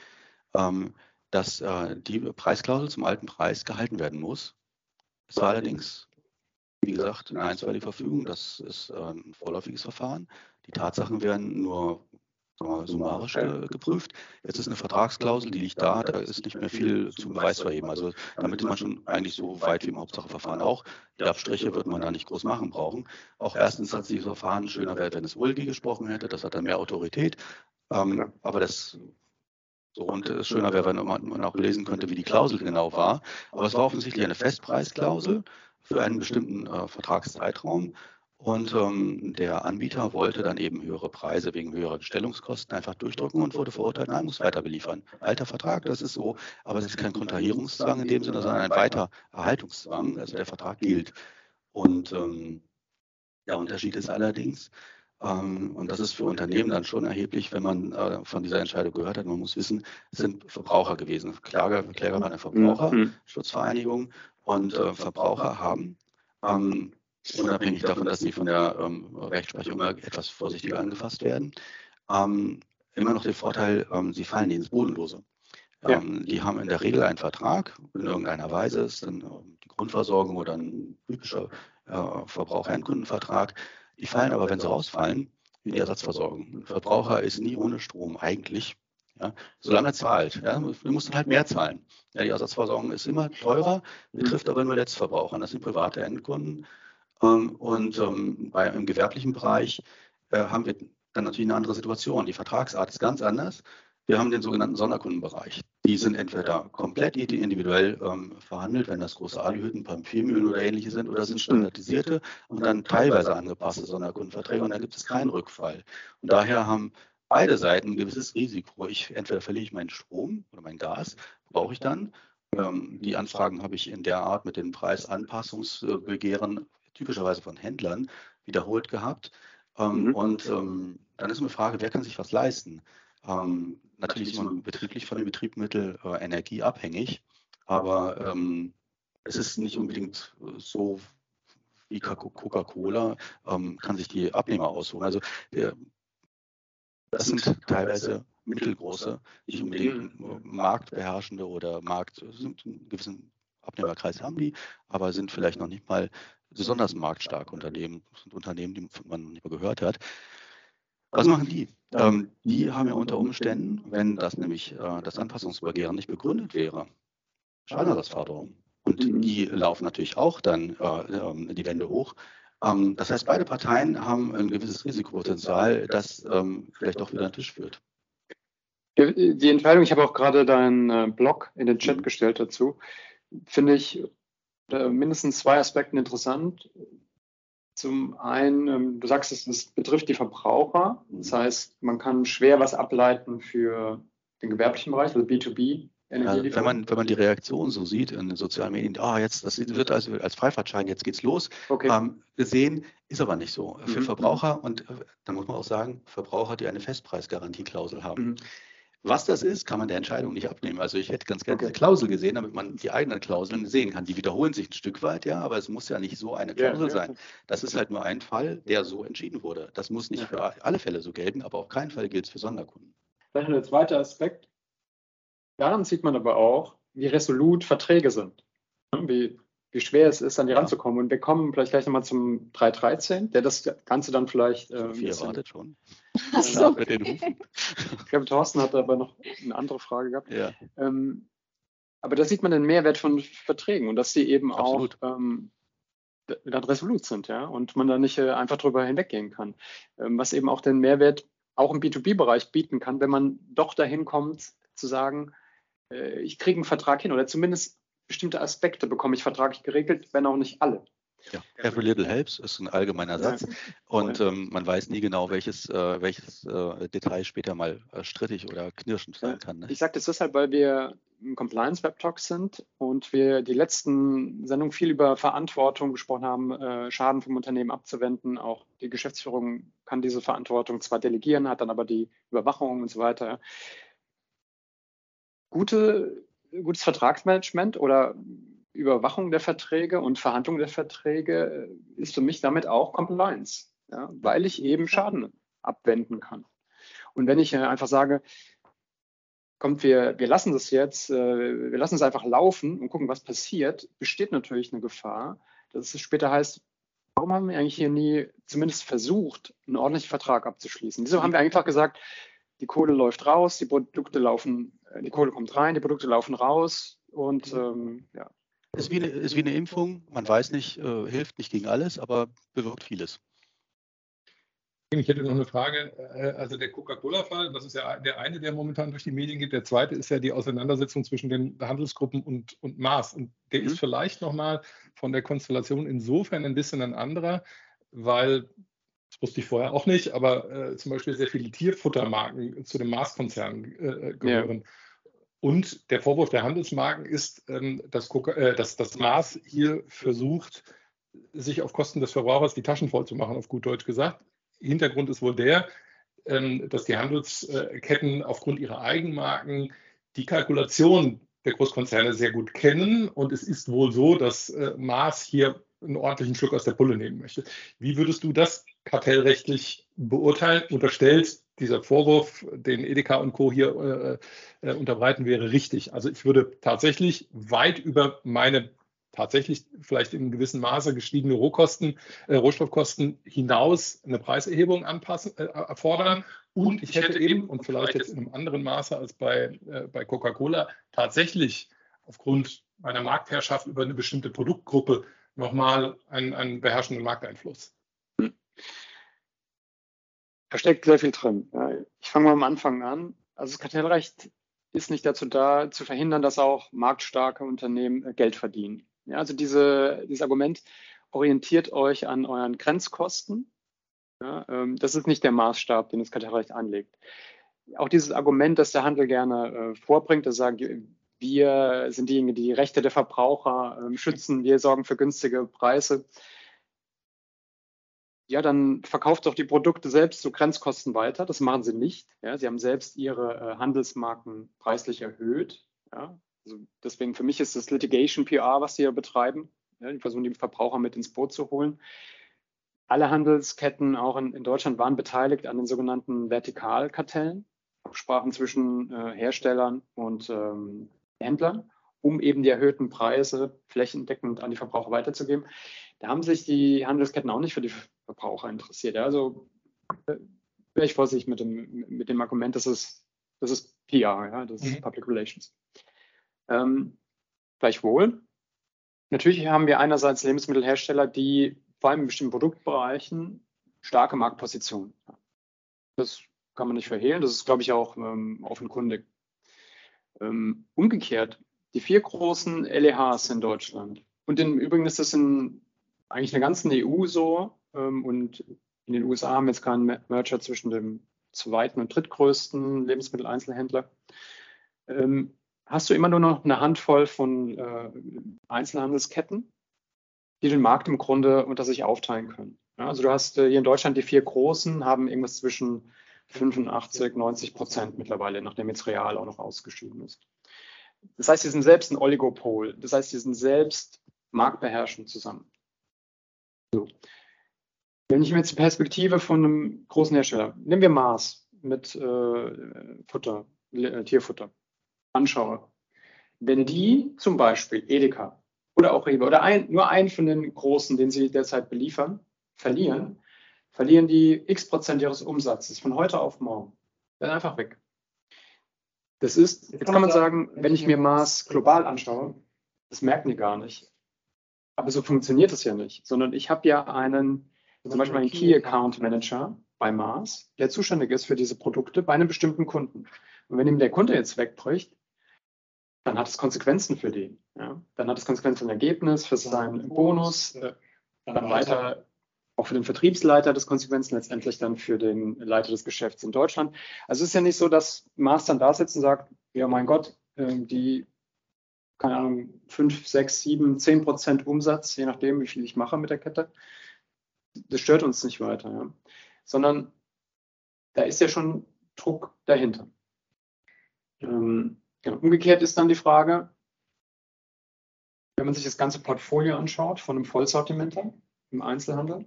S2: ähm, dass äh, die Preisklausel zum alten Preis gehalten werden muss. Es war allerdings, wie gesagt, eine einstweilige Verfügung, das ist äh, ein vorläufiges Verfahren. Die Tatsachen werden nur summarisch äh, geprüft. Jetzt ist eine Vertragsklausel, die liegt da, da ist nicht mehr viel zum Beweis zu erheben. Also damit ist man schon eigentlich so weit wie im Hauptsacheverfahren auch. Die Abstriche wird man da nicht groß machen brauchen. Auch erstinstanzliches Verfahren schöner wäre, wenn es Ulgi gesprochen hätte, das hat dann mehr Autorität. Ähm, aber das so, und es schöner wäre, wenn man auch lesen könnte, wie die Klausel genau war. Aber es war offensichtlich eine Festpreisklausel für einen bestimmten äh, Vertragszeitraum. Und ähm, der Anbieter wollte dann eben höhere Preise wegen höherer Stellungskosten einfach durchdrücken und wurde verurteilt, nein, muss weiter beliefern. Alter Vertrag, das ist so, aber es ist kein Kontrahierungszwang in dem Sinne, sondern ein Weitererhaltungszwang. Also der Vertrag gilt. Und ähm, der Unterschied ist allerdings, und das ist für Unternehmen dann schon erheblich, wenn man äh, von dieser Entscheidung gehört hat. Man muss wissen, es sind Verbraucher gewesen. Kläger, Kläger war eine Verbraucherschutzvereinigung und äh, Verbraucher haben ähm, unabhängig davon, dass sie von der ähm, Rechtsprechung immer etwas vorsichtiger angefasst werden, ähm, immer noch den Vorteil, ähm, sie fallen ins Bodenlose. Ja. Ähm, die haben in der Regel einen Vertrag, in irgendeiner Weise ist dann ähm, die Grundversorgung oder ein typischer äh, Verbraucherendkundenvertrag. Die fallen aber, wenn sie rausfallen, in die Ersatzversorgung. Ein Verbraucher ist nie ohne Strom eigentlich, ja, solange er zahlt. Ja, wir mussten halt mehr zahlen. Ja, die Ersatzversorgung ist immer teurer, betrifft aber nur Letztverbraucher. Das sind private Endkunden. Ähm, und ähm, bei, im gewerblichen Bereich äh, haben wir dann natürlich eine andere Situation. Die Vertragsart ist ganz anders. Wir haben den sogenannten Sonderkundenbereich. Die sind entweder komplett individuell ähm, verhandelt, wenn das große Aluhütten, Papiermühlen oder ähnliche sind, oder sind standardisierte und dann teilweise angepasste Sonderkundenverträge und da gibt es keinen Rückfall. Und daher haben beide Seiten ein gewisses Risiko. Ich entweder verliere ich meinen Strom oder mein Gas, brauche ich dann. Ähm, die Anfragen habe ich in der Art mit den Preisanpassungsbegehren typischerweise von Händlern wiederholt gehabt. Ähm, mhm. Und ähm, dann ist eine Frage, wer kann sich was leisten? Ähm, natürlich ist man betrieblich von den Betriebsmitteln äh, Energie abhängig, aber ähm, es ist nicht unbedingt so wie Coca-Cola, ähm, kann sich die Abnehmer aussuchen. Also der, das sind teilweise mittelgroße, nicht unbedingt marktbeherrschende oder Markt, sind einen gewissen Abnehmerkreis haben die, aber sind vielleicht noch nicht mal besonders marktstarke Unternehmen, sind Unternehmen, die man noch nicht mal gehört hat. Was machen die? Ähm, die haben ja unter Umständen, wenn das nämlich äh, das Anpassungsbegehren nicht begründet wäre, Schadenersatzforderungen. Und mhm. die laufen natürlich auch dann äh, ähm, die Wände hoch. Ähm, das heißt, beide Parteien haben ein gewisses Risikopotenzial, das ähm, vielleicht doch wieder an den Tisch führt.
S1: Die Entscheidung, ich habe auch gerade deinen äh, Blog in den Chat mhm. gestellt dazu, finde ich äh, mindestens zwei Aspekten interessant. Zum einen, ähm, du sagst, es, es betrifft die Verbraucher. Das heißt, man kann schwer was ableiten für den gewerblichen Bereich, also B2B.
S2: Ja, wenn, man, wenn man die Reaktion so sieht in den sozialen Medien, ah, jetzt, das wird also als Freifahrtschein, jetzt geht's los, okay. ähm, gesehen, ist aber nicht so. Für mhm. Verbraucher und äh, da muss man auch sagen, Verbraucher, die eine Festpreisgarantieklausel haben. Mhm. Was das ist, kann man der Entscheidung nicht abnehmen. Also ich hätte ganz gerne okay. eine Klausel gesehen, damit man die eigenen Klauseln sehen kann. Die wiederholen sich ein Stück weit, ja, aber es muss ja nicht so eine Klausel ja, ja. sein. Das ist halt nur ein Fall, der so entschieden wurde. Das muss nicht für alle Fälle so gelten, aber auf keinen Fall gilt es für Sonderkunden.
S1: Vielleicht der zweite Aspekt. Daran sieht man aber auch, wie resolut Verträge sind. Wie, wie schwer es ist, an die
S2: Ja.
S1: ranzukommen. Und wir kommen vielleicht gleich nochmal zum 313, der das Ganze dann vielleicht. Äh,
S2: Sophie erwartet schon.
S5: Ach so.
S2: Mit den Hufen.
S1: ich glaube, Thorsten hat aber noch eine andere Frage gehabt.
S2: Ja,
S1: Ähm, aber da sieht man den Mehrwert von Verträgen und dass sie eben
S2: Absolut.
S1: auch ähm, dann resolut sind, ja, und man da nicht äh, einfach drüber hinweggehen kann. Ähm, was eben auch den Mehrwert auch im B2B-Bereich bieten kann, wenn man doch dahin kommt, zu sagen, äh, ich kriege einen Vertrag hin oder zumindest bestimmte Aspekte bekomme ich vertraglich geregelt, wenn auch nicht alle.
S2: ja. Every little helps ist ein allgemeiner Satz. Und ähm, man weiß nie genau, welches, äh, welches äh, Detail später mal äh, strittig oder knirschend sein kann. Ne?
S1: Ich sage das deshalb, weil wir im Compliance Web Talk sind und wir die letzten Sendungen viel über Verantwortung gesprochen haben, äh, Schaden vom Unternehmen abzuwenden. Auch die Geschäftsführung kann diese Verantwortung zwar delegieren, hat dann aber die Überwachung und so weiter. Gute, gutes Vertragsmanagement oder Überwachung der Verträge und Verhandlung der Verträge äh, ist für mich damit auch Compliance, ja, weil ich eben Schaden abwenden kann. Und wenn ich äh, einfach sage, kommt, wir, wir lassen das jetzt, äh, wir lassen es einfach laufen und gucken, was passiert, besteht natürlich eine Gefahr, dass es später heißt, warum haben wir eigentlich hier nie zumindest versucht, einen ordentlichen Vertrag abzuschließen? Wieso haben wir einfach gesagt, die Kohle läuft raus, die Produkte laufen, die Kohle kommt rein, die Produkte laufen raus und ähm, ja.
S2: Ist wie, eine, ist wie eine Impfung. Man weiß nicht, äh, hilft nicht gegen alles, aber bewirkt vieles.
S4: Ich hätte noch eine Frage. Äh, Also der Coca-Cola-Fall, das ist ja der eine, der momentan durch die Medien geht. Der zweite ist ja die Auseinandersetzung zwischen den Handelsgruppen und, und Mars. Und der
S1: Mhm.
S4: ist vielleicht nochmal von der Konstellation insofern ein bisschen ein anderer, weil, wusste ich vorher auch nicht, aber äh, zum Beispiel sehr viele Tierfuttermarken zu dem Mars-Konzern äh, gehören. Und der Vorwurf der Handelsmarken ist, ähm, dass, äh, dass das Mars hier versucht, sich auf Kosten des Verbrauchers die Taschen voll zu machen, auf gut Deutsch gesagt. Hintergrund ist wohl der, ähm, dass die Handelsketten aufgrund ihrer Eigenmarken die Kalkulation der Großkonzerne sehr gut kennen. Und es ist wohl so, dass äh, Mars hier einen ordentlichen Schluck aus der Pulle nehmen möchte. Wie würdest du das kartellrechtlich beurteilen? Unterstellt dieser Vorwurf, den Edeka und Co. hier äh, äh, unterbreiten, wäre richtig. Also ich würde tatsächlich weit über meine tatsächlich vielleicht in gewissem Maße gestiegene Rohkosten, äh, Rohstoffkosten hinaus eine Preiserhebung anpassen, äh, erfordern. Und ich hätte eben, und vielleicht jetzt in einem anderen Maße als bei, äh, bei Coca-Cola, tatsächlich aufgrund meiner Marktherrschaft über eine bestimmte Produktgruppe nochmal einen, einen beherrschenden Markteinfluss.
S1: Da steckt sehr viel drin. Ich fange mal am Anfang an. Also das Kartellrecht ist nicht dazu da, zu verhindern, dass auch marktstarke Unternehmen äh, Geld verdienen. Ja, also diese, dieses Argument orientiert euch an euren Grenzkosten. Ja, ähm, das ist nicht der Maßstab, den das Kartellrecht anlegt. Auch dieses Argument, das der Handel gerne äh, vorbringt, das sagt, wir sind diejenigen, die die Rechte der Verbraucher ähm, schützen, wir sorgen für günstige Preise. Ja, dann verkauft doch die Produkte selbst zu Grenzkosten weiter. Das machen sie nicht. Ja, sie haben selbst ihre äh, Handelsmarken preislich erhöht. Ja, also deswegen für mich ist das Litigation PR, was sie hier betreiben. Ja, die versuchen, die Verbraucher mit ins Boot zu holen. Alle Handelsketten, auch in, in Deutschland, waren beteiligt an den sogenannten Vertikalkartellen, Absprachen zwischen äh, Herstellern und ähm, Händlern, um eben die erhöhten Preise flächendeckend an die Verbraucher weiterzugeben. Da haben sich die Handelsketten auch nicht für die Verbraucher interessiert. Also äh, wäre ich vorsichtig mit dem, mit dem Argument, das ist, das ist PR, ja, das ist
S4: Mhm.
S1: Public Relations. Ähm, gleichwohl, natürlich haben wir einerseits Lebensmittelhersteller, die vor allem in bestimmten Produktbereichen starke Marktpositionen haben. Das kann man nicht verhehlen, das ist, glaube ich, auch ähm, offenkundig. Ähm, umgekehrt, die vier großen LEHs in Deutschland, und im Übrigen ist das in eigentlich der ganzen EU so, ähm, und in den USA haben wir jetzt keinen Merger zwischen dem zweiten und drittgrößten Lebensmitteleinzelhändler. Ähm, hast du immer nur noch eine Handvoll von äh, Einzelhandelsketten, die den Markt im Grunde unter sich aufteilen können. Also du hast äh, hier in Deutschland die vier großen, haben irgendwas zwischen 85, 90 Prozent mittlerweile, nachdem jetzt Real auch noch ausgeschieden ist. Das heißt, sie sind selbst ein Oligopol. Das heißt, sie sind selbst marktbeherrschend zusammen. So. Wenn ich mir jetzt die Perspektive von einem großen Hersteller, nehmen wir Mars mit äh, Futter, äh, Tierfutter, anschaue, wenn die zum Beispiel Edeka oder auch Rewe oder ein, nur einen von den großen, den sie derzeit beliefern, verlieren, verlieren die x Prozent ihres Umsatzes von heute auf morgen. Dann einfach weg. Das ist, jetzt kann man sagen, wenn ich mir Mars global anschaue, das merken die gar nicht. Aber so funktioniert es ja nicht, sondern ich habe ja einen, zum Beispiel einen Key Account Manager bei Mars, der zuständig ist für diese Produkte bei einem bestimmten Kunden. Und wenn ihm der Kunde jetzt wegbricht, dann hat es Konsequenzen für den. Ja? Dann hat es Konsequenzen für ein Ergebnis, für seinen Bonus, dann weiter auch für den Vertriebsleiter das Konsequenzen letztendlich dann für den Leiter des Geschäfts in Deutschland. Also es ist ja nicht so, dass Mars dann da sitzt und sagt, ja mein Gott, ähm, die, keine Ahnung, 5, 6, 7, 10 Prozent Umsatz, je nachdem, wie viel ich mache mit der Kette, das stört uns nicht weiter. Ja? Sondern da ist ja schon Druck dahinter. Ähm, genau. Umgekehrt ist dann die Frage, wenn man sich das ganze Portfolio anschaut von einem Vollsortimenter im Einzelhandel,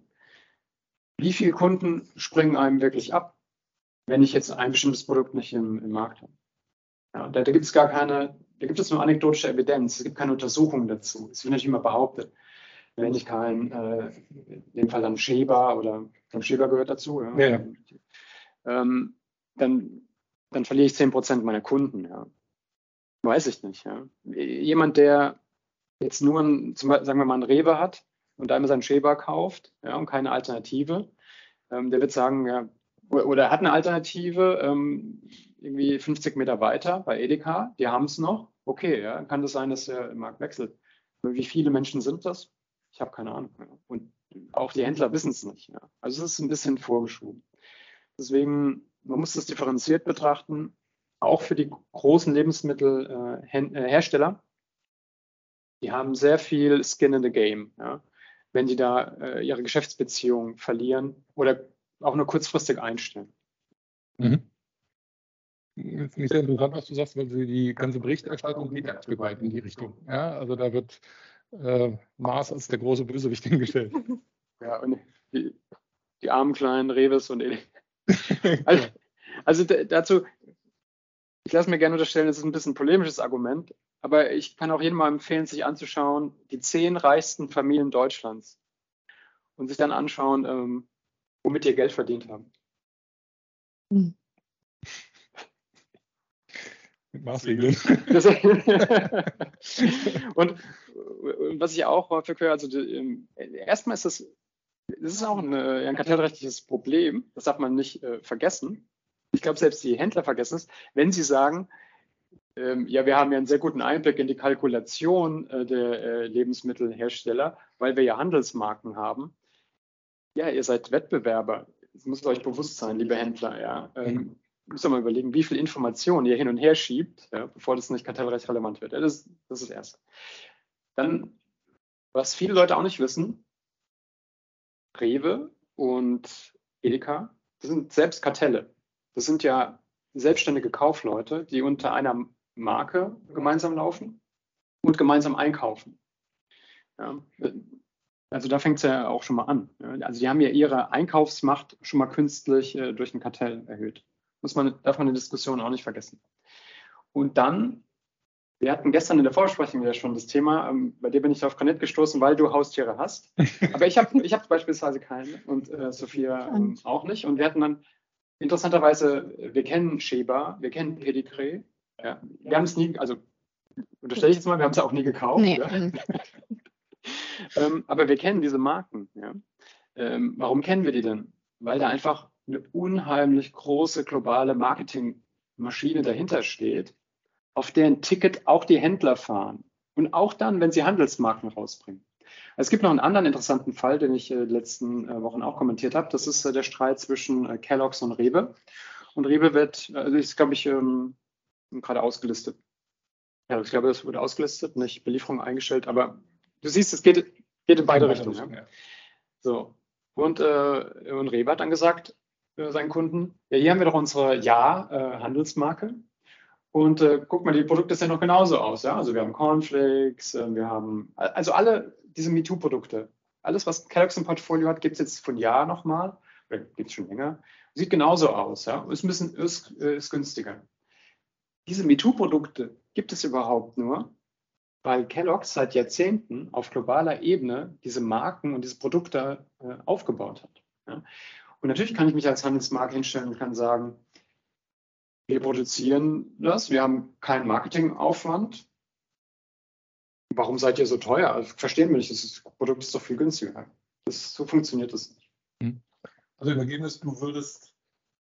S1: wie viele Kunden springen einem wirklich ab, wenn ich jetzt ein bestimmtes Produkt nicht im, im Markt habe? Ja, da, da gibt es gar keine, da gibt es nur anekdotische Evidenz, es gibt keine Untersuchungen dazu. Es wird natürlich immer behauptet. Wenn ich kein, äh, in dem Fall dann Schäber oder Schäber gehört dazu, ja, ja. Ähm, dann, dann verliere ich 10 Prozent meiner Kunden. Ja. Weiß ich nicht. Ja. Jemand, der jetzt nur, ein, zum Beispiel, sagen wir mal, ein Rewe hat und einmal seinen Schäber kauft ja, und keine Alternative, ähm, der wird sagen, ja, oder, hat eine Alternative, ähm, irgendwie 50 Meter weiter bei Edeka, die haben es noch. Okay, ja, kann das sein, dass der Markt wechselt. Wie viele Menschen sind das? Ich habe keine Ahnung. Ja. Und auch die Händler wissen es nicht. Ja. Also es ist ein bisschen vorgeschoben. Deswegen, man muss das differenziert betrachten, auch für die großen Lebensmittelhersteller. Äh, die haben sehr viel Skin in the Game. Ja wenn die da äh, ihre Geschäftsbeziehung verlieren oder auch nur kurzfristig einstellen.
S4: Mhm. Das ich sehr interessant, was du sagst, weil die ganze Berichterstattung geht ein Stück weit in die Richtung. Ja, also da wird äh, Mars als der große Bösewicht hingestellt.
S1: Ja, und die, die armen kleinen Reves und also, also dazu, ich lasse mir gerne unterstellen, das ist ein bisschen ein polemisches Argument, aber ich kann auch jedem mal empfehlen, sich anzuschauen, die zehn reichsten Familien Deutschlands und sich dann anschauen, ähm, womit ihr Geld verdient haben. Hm.
S4: Mit Maßregeln.
S1: und, was ich auch häufig höre, also die, ähm, erstmal ist das, das ist auch eine, ein kartellrechtliches Problem, das darf man nicht äh, vergessen. Ich glaube, selbst die Händler vergessen es, wenn sie sagen, ähm, ja, wir haben ja einen sehr guten Einblick in die Kalkulation äh, der äh, Lebensmittelhersteller, weil wir ja Handelsmarken haben. Ja, ihr seid Wettbewerber. Das muss euch bewusst sein, liebe Händler. Ja. Ähm, mhm. Müsst ihr mal überlegen, wie viel Information ihr hin und her schiebt, ja, bevor das nicht kartellrecht relevant wird. Ja, das, das ist das Erste. Dann, was viele Leute auch nicht wissen, Rewe und Edeka, das sind selbst Kartelle. Das sind ja selbstständige Kaufleute, die unter einer Marke gemeinsam laufen und gemeinsam einkaufen. Ja, also da fängt es ja auch schon mal an. Also die haben ja ihre Einkaufsmacht schon mal künstlich äh, durch ein Kartell erhöht. Muss man, darf man in der Diskussion auch nicht vergessen. Und dann, wir hatten gestern in der Vorbesprechung ja schon das Thema, ähm, bei dir bin ich auf Granit gestoßen, weil du Haustiere hast. Aber ich habe ich hab beispielsweise keine und äh, Sophia ähm, auch nicht. Und wir hatten dann interessanterweise, wir kennen Sheba, wir kennen Pedigree, ja. Wir haben es nie, also unterstelle ich jetzt mal, wir haben es auch nie gekauft. Nee. Ja. ähm, aber wir kennen diese Marken. Ja. Ähm, warum kennen wir die denn? Weil da einfach eine unheimlich große globale Marketingmaschine dahinter steht, auf deren Ticket auch die Händler fahren. Und auch dann, wenn sie Handelsmarken rausbringen. Es gibt noch einen anderen interessanten Fall, den ich äh, letzten äh, Wochen auch kommentiert habe. Das ist äh, der Streit zwischen Kellogg's und Rewe. Und Rewe wird, also ist, glaube ich, ähm, gerade ausgelistet. Ja, ich glaube, das wurde ausgelistet, nicht Belieferung eingestellt, aber du siehst, es geht, geht in beide Richtungen. Richtung, ja. So. Und, äh, und Rewe hat dann gesagt, äh, seinen Kunden, ja, hier haben wir doch unsere Ja-Handelsmarke. Äh, und äh, guck mal, die Produkte sehen noch genauso aus. Ja? Also wir haben Cornflakes, äh, wir haben, also alle diese MeToo-Produkte. Alles, was Kellogg's im Portfolio hat, gibt es jetzt von Ja nochmal, oder gibt es schon länger. Sieht genauso aus. Ja? Ist ein bisschen ist, ist günstiger diese MeToo-Produkte, gibt es überhaupt nur, weil Kellogg's seit Jahrzehnten auf globaler Ebene diese Marken und diese Produkte äh, aufgebaut hat. Ja? Und natürlich kann ich mich als Handelsmarke hinstellen und kann sagen, wir produzieren das, wir haben keinen Marketingaufwand. Warum seid ihr so teuer? Also, verstehen wir nicht, das Produkt ist doch viel günstiger. Das, so funktioniert das nicht. Hm.
S4: Also im Ergebnis, du würdest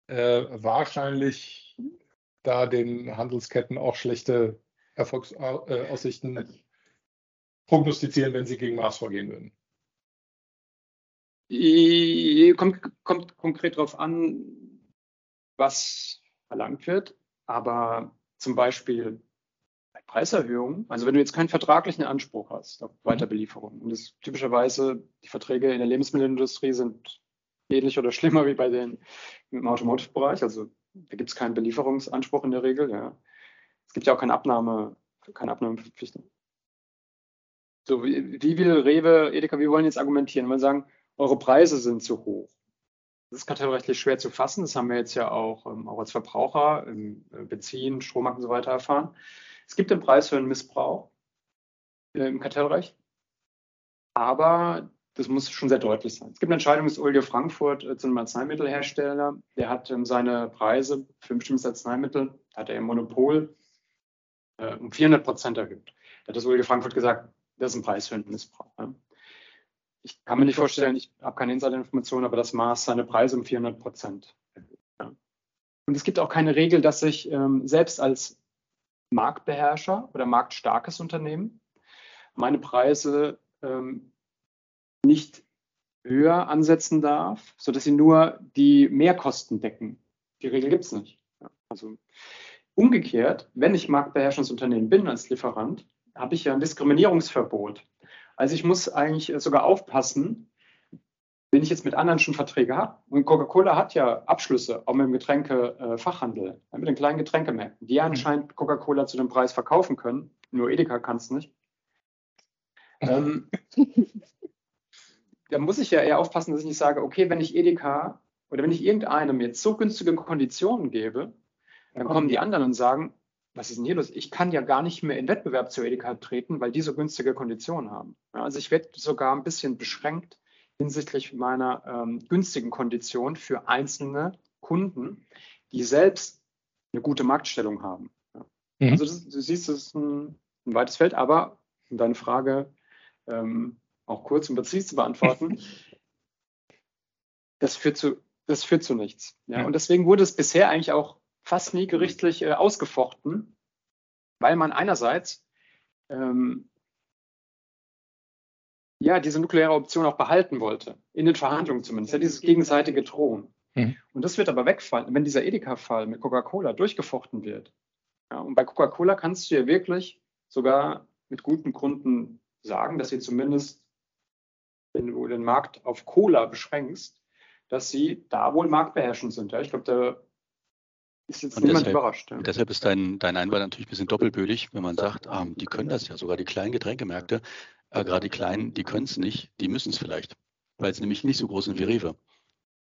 S4: äh, wahrscheinlich da den Handelsketten auch schlechte Erfolgsaussichten äh, prognostizieren, wenn sie gegen Mars vorgehen würden.
S1: Kommt, kommt konkret darauf an, was verlangt wird. Aber zum Beispiel bei Preiserhöhungen, also wenn du jetzt keinen vertraglichen Anspruch hast auf mhm. Weiterbelieferung, und das typischerweise die Verträge in der Lebensmittelindustrie sind ähnlich oder schlimmer wie bei den im Automotive-Bereich, also da gibt es keinen Belieferungsanspruch in der Regel. Ja. Es gibt ja auch keine Abnahme, keine Abnahmeverpflichtung. So, wie, wie will Rewe, Edeka, wir wollen jetzt argumentieren, wir sagen, eure Preise sind zu hoch. Das ist kartellrechtlich schwer zu fassen. Das haben wir jetzt ja auch, ähm, auch als Verbraucher im äh, Benzin, Strommarkt und so weiter erfahren. Es gibt den Preis für einen Missbrauch äh, im Kartellrecht, aber das muss schon sehr deutlich sein. Es gibt eine Entscheidung des OLG Frankfurt äh, zu einem Arzneimittelhersteller. Der hat ähm, seine Preise für ein bestimmtes Arzneimittel, hat er im Monopol äh, um 400 Prozent erhöht. Da hat das OLG Frankfurt gesagt, das ist ein Preis für. Ja ich kann mir nicht vorstellen, ich habe keine Insider-Informationen, aber das Maß seine Preise um 400 Prozent Ja. Und es gibt auch keine Regel, dass ich ähm, selbst als Marktbeherrscher oder marktstarkes Unternehmen meine Preise ähm, nicht höher ansetzen darf, sodass sie nur die Mehrkosten decken. Die Regel gibt es nicht. Also umgekehrt, wenn ich marktbeherrschendes Unternehmen bin als Lieferant, habe ich ja ein Diskriminierungsverbot. Also ich muss eigentlich sogar aufpassen, wenn ich jetzt mit anderen schon Verträge habe. Und Coca-Cola hat ja Abschlüsse, auch mit dem Getränkefachhandel, mit den kleinen Getränkemärkten, die ja mhm. anscheinend Coca-Cola zu dem Preis verkaufen können. Nur Edeka kann es nicht. Ähm, da muss ich ja eher aufpassen, dass ich nicht sage, okay, wenn ich Edeka oder wenn ich irgendeinem jetzt so günstige Konditionen gebe, dann kommen die anderen und sagen, was ist denn hier los? Ich kann ja gar nicht mehr in Wettbewerb zu Edeka treten, weil die so günstige Konditionen haben. Also ich werde sogar ein bisschen beschränkt hinsichtlich meiner ähm, günstigen Kondition für einzelne Kunden, die selbst eine gute Marktstellung haben. Mhm. Also das, du siehst, das ist ein, ein, weites Feld, aber um deine Frage ähm, auch kurz und präzise zu beantworten, das führt zu, das führt zu nichts. Ja? Und deswegen wurde es bisher eigentlich auch fast nie gerichtlich äh, ausgefochten, weil man einerseits ähm, ja diese nukleare Option auch behalten wollte, in den Verhandlungen zumindest, ja, dieses gegenseitige Drohen. Mhm. Und das wird aber wegfallen, wenn dieser Edeka-Fall mit Coca-Cola durchgefochten wird. Ja, und bei Coca-Cola kannst du ja wirklich sogar mit guten Gründen sagen, dass sie zumindest, wenn du den Markt auf Cola beschränkst, dass sie da wohl marktbeherrschend sind. Ja, ich glaube, der ist jetzt und niemand deshalb, überrascht. Ja.
S2: Deshalb ist dein, dein Einwand natürlich ein bisschen doppelbödig, wenn man sagt, ähm, die können das ja, sogar die kleinen Getränkemärkte, äh, gerade die kleinen, die können es nicht, die müssen es vielleicht, weil es nämlich nicht so groß sind wie Rewe.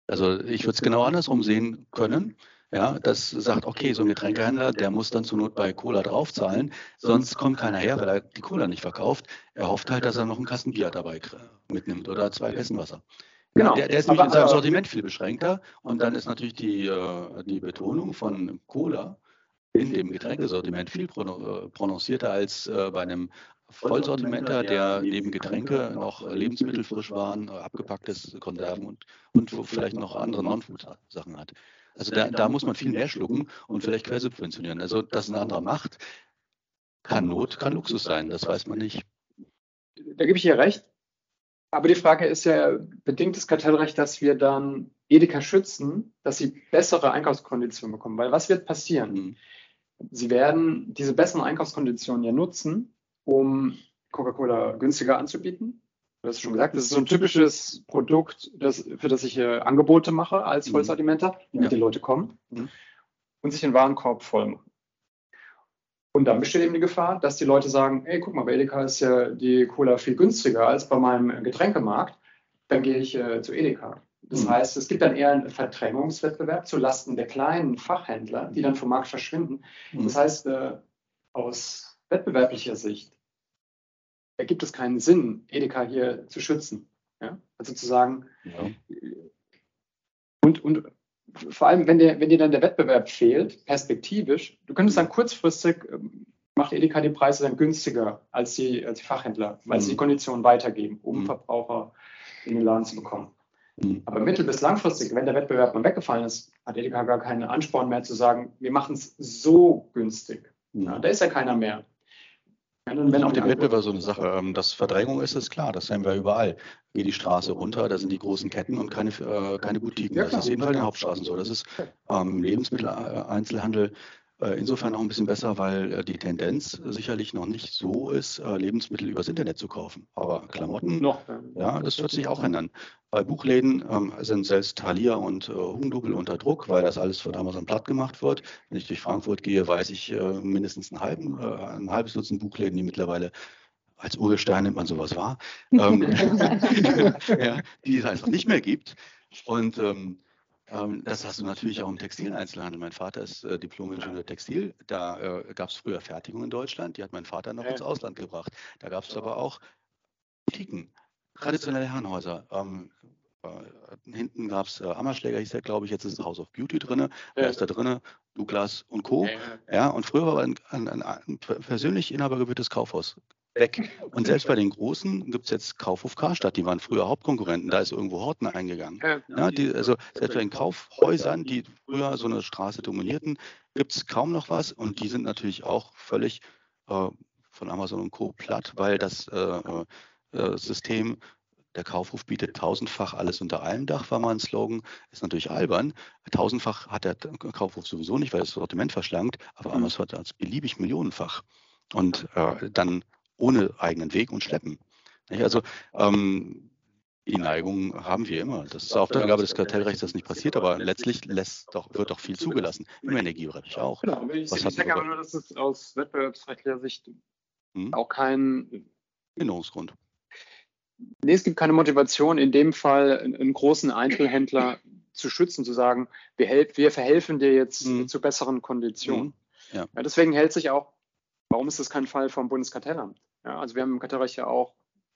S2: Also ich würde es genau andersrum sehen können. Ja, das sagt, okay, so ein Getränkehändler, der muss dann zur Not bei Cola draufzahlen, sonst kommt keiner her, weil er die Cola nicht verkauft. Er hofft halt, dass er noch einen Kasten Bier dabei mitnimmt oder zwei Kästen Wasser. Genau. Der, der ist nämlich in seinem Sortiment viel beschränkter. Und dann ist natürlich die, äh, die Betonung von Cola in dem Getränkesortiment viel äh, prononcierter als äh, bei einem Vollsortimenter, der neben Getränke noch Lebensmittelfrischwaren, abgepacktes Konserven und, und vielleicht noch andere Non-Food-Sachen hat. Also da, da muss man viel mehr schlucken und vielleicht quersubventionieren. Also dass ein anderer macht, kann Not, kann Luxus sein, das weiß man nicht.
S1: Da gebe ich dir recht. Aber die Frage ist ja, bedingt das Kartellrecht, dass wir dann Edeka schützen, dass sie bessere Einkaufskonditionen bekommen? Weil was wird passieren? Mhm. Sie werden diese besseren Einkaufskonditionen ja nutzen, um Coca-Cola günstiger anzubieten. Du hast schon gesagt, das ist so ein typisches Produkt, das, für das ich äh, Angebote mache als mhm. Vollsortimenter, damit ja. die Leute kommen mhm. und sich den Warenkorb voll machen. Und dann besteht eben die Gefahr, dass die Leute sagen, hey, guck mal, bei Edeka ist ja die Cola viel günstiger als bei meinem Getränkemarkt. Dann gehe ich äh, zu Edeka. Das mhm. heißt, es gibt dann eher einen Verdrängungswettbewerb zu Lasten der kleinen Fachhändler, die dann vom Markt verschwinden. Mhm. Das heißt, äh, aus wettbewerblicher Sicht ergibt es keinen Sinn, Edeka hier zu schützen. Ja? Also zu sagen, ja. und, und vor allem, wenn dir, wenn dir dann der Wettbewerb fehlt, perspektivisch, du könntest dann kurzfristig, ähm, macht Edeka die Preise dann günstiger als die, als die Fachhändler, weil sie die mhm. Konditionen weitergeben, um mhm. Verbraucher in den Laden zu bekommen. Mhm. Aber mittel- bis langfristig, wenn der Wettbewerb mal weggefallen ist, hat Edeka gar keinen Ansporn mehr zu sagen, wir machen es so günstig. Ja, da ist ja keiner mehr.
S2: Wenn auch dem Wettbewerb so eine Sache. Ähm, dass Verdrängung ist, ist klar, das sehen wir überall. Geh die Straße runter, da sind die großen Ketten und keine, äh, keine Boutiquen. Das ist jedenfalls in den Hauptstraßen so. Das ist ähm, Lebensmitteleinzelhandel äh, insofern auch ein bisschen besser, weil äh, die Tendenz sicherlich noch nicht so ist, äh, Lebensmittel übers Internet zu kaufen. Aber Klamotten, noch, ja, das wird sich auch ändern. Bei Buchläden ähm, sind selbst Thalia und äh, Hugendubel unter Druck, weil das alles von Amazon platt gemacht wird. Wenn ich durch Frankfurt gehe, weiß ich äh, mindestens einen halben, äh, ein halbes Dutzend Buchläden, die mittlerweile als Urgestein nimmt man sowas wahr, ähm, ja, die es einfach nicht mehr gibt. Und ähm, das hast du natürlich auch im Textileinzelhandel. Mein Vater ist äh, Diplom-Ingenieur Textil. Da äh, gab es früher Fertigung in Deutschland. Die hat mein Vater noch ins Ausland gebracht. Da gab es aber auch Boutiquen, traditionelle Herrenhäuser. Ähm, äh, hinten gab es äh, Ammerschläger, hieß der, glaube ich. Jetzt ist House of Beauty drin. Wer ist da drin? Douglas und Co. Ja, und früher war ein, ein, ein, ein persönlich inhabergeführtes Kaufhaus weg. Und selbst bei den Großen gibt es jetzt Kaufhof Karstadt, die waren früher Hauptkonkurrenten, da ist irgendwo Horten eingegangen. Ja, die, also selbst bei den Kaufhäusern, die früher so eine Straße dominierten, gibt es kaum noch was und die sind natürlich auch völlig äh, von Amazon und Co. platt, weil das äh, äh, System der Kaufhof bietet tausendfach alles unter einem Dach, war mal ein Slogan. Ist natürlich albern. Tausendfach hat der Kaufhof sowieso nicht, weil das Sortiment verschlankt, aber mhm. Amazon hat es beliebig millionenfach. Und äh, dann ohne eigenen Weg und schleppen. Also ähm, die Neigung haben wir immer. Das ist Aufgabe des Kartellrechts, dass nicht passiert, aber letztlich lässt doch, wird doch viel zugelassen. Im Energiebereich auch.
S1: Genau, ich, Was ich denke aber nur, dass es aus wettbewerbsrechtlicher Sicht hm? auch kein
S2: Änderungsgrund.
S1: Nee, es gibt keine Motivation, in dem Fall einen großen Einzelhändler zu schützen, zu sagen, wir, helf, wir verhelfen dir jetzt hm. zu besseren Konditionen. Hm. Ja. Ja, deswegen hält sich auch Warum ist das kein Fall vom Bundeskartellamt? Ja, also wir haben im Kartellrecht ja auch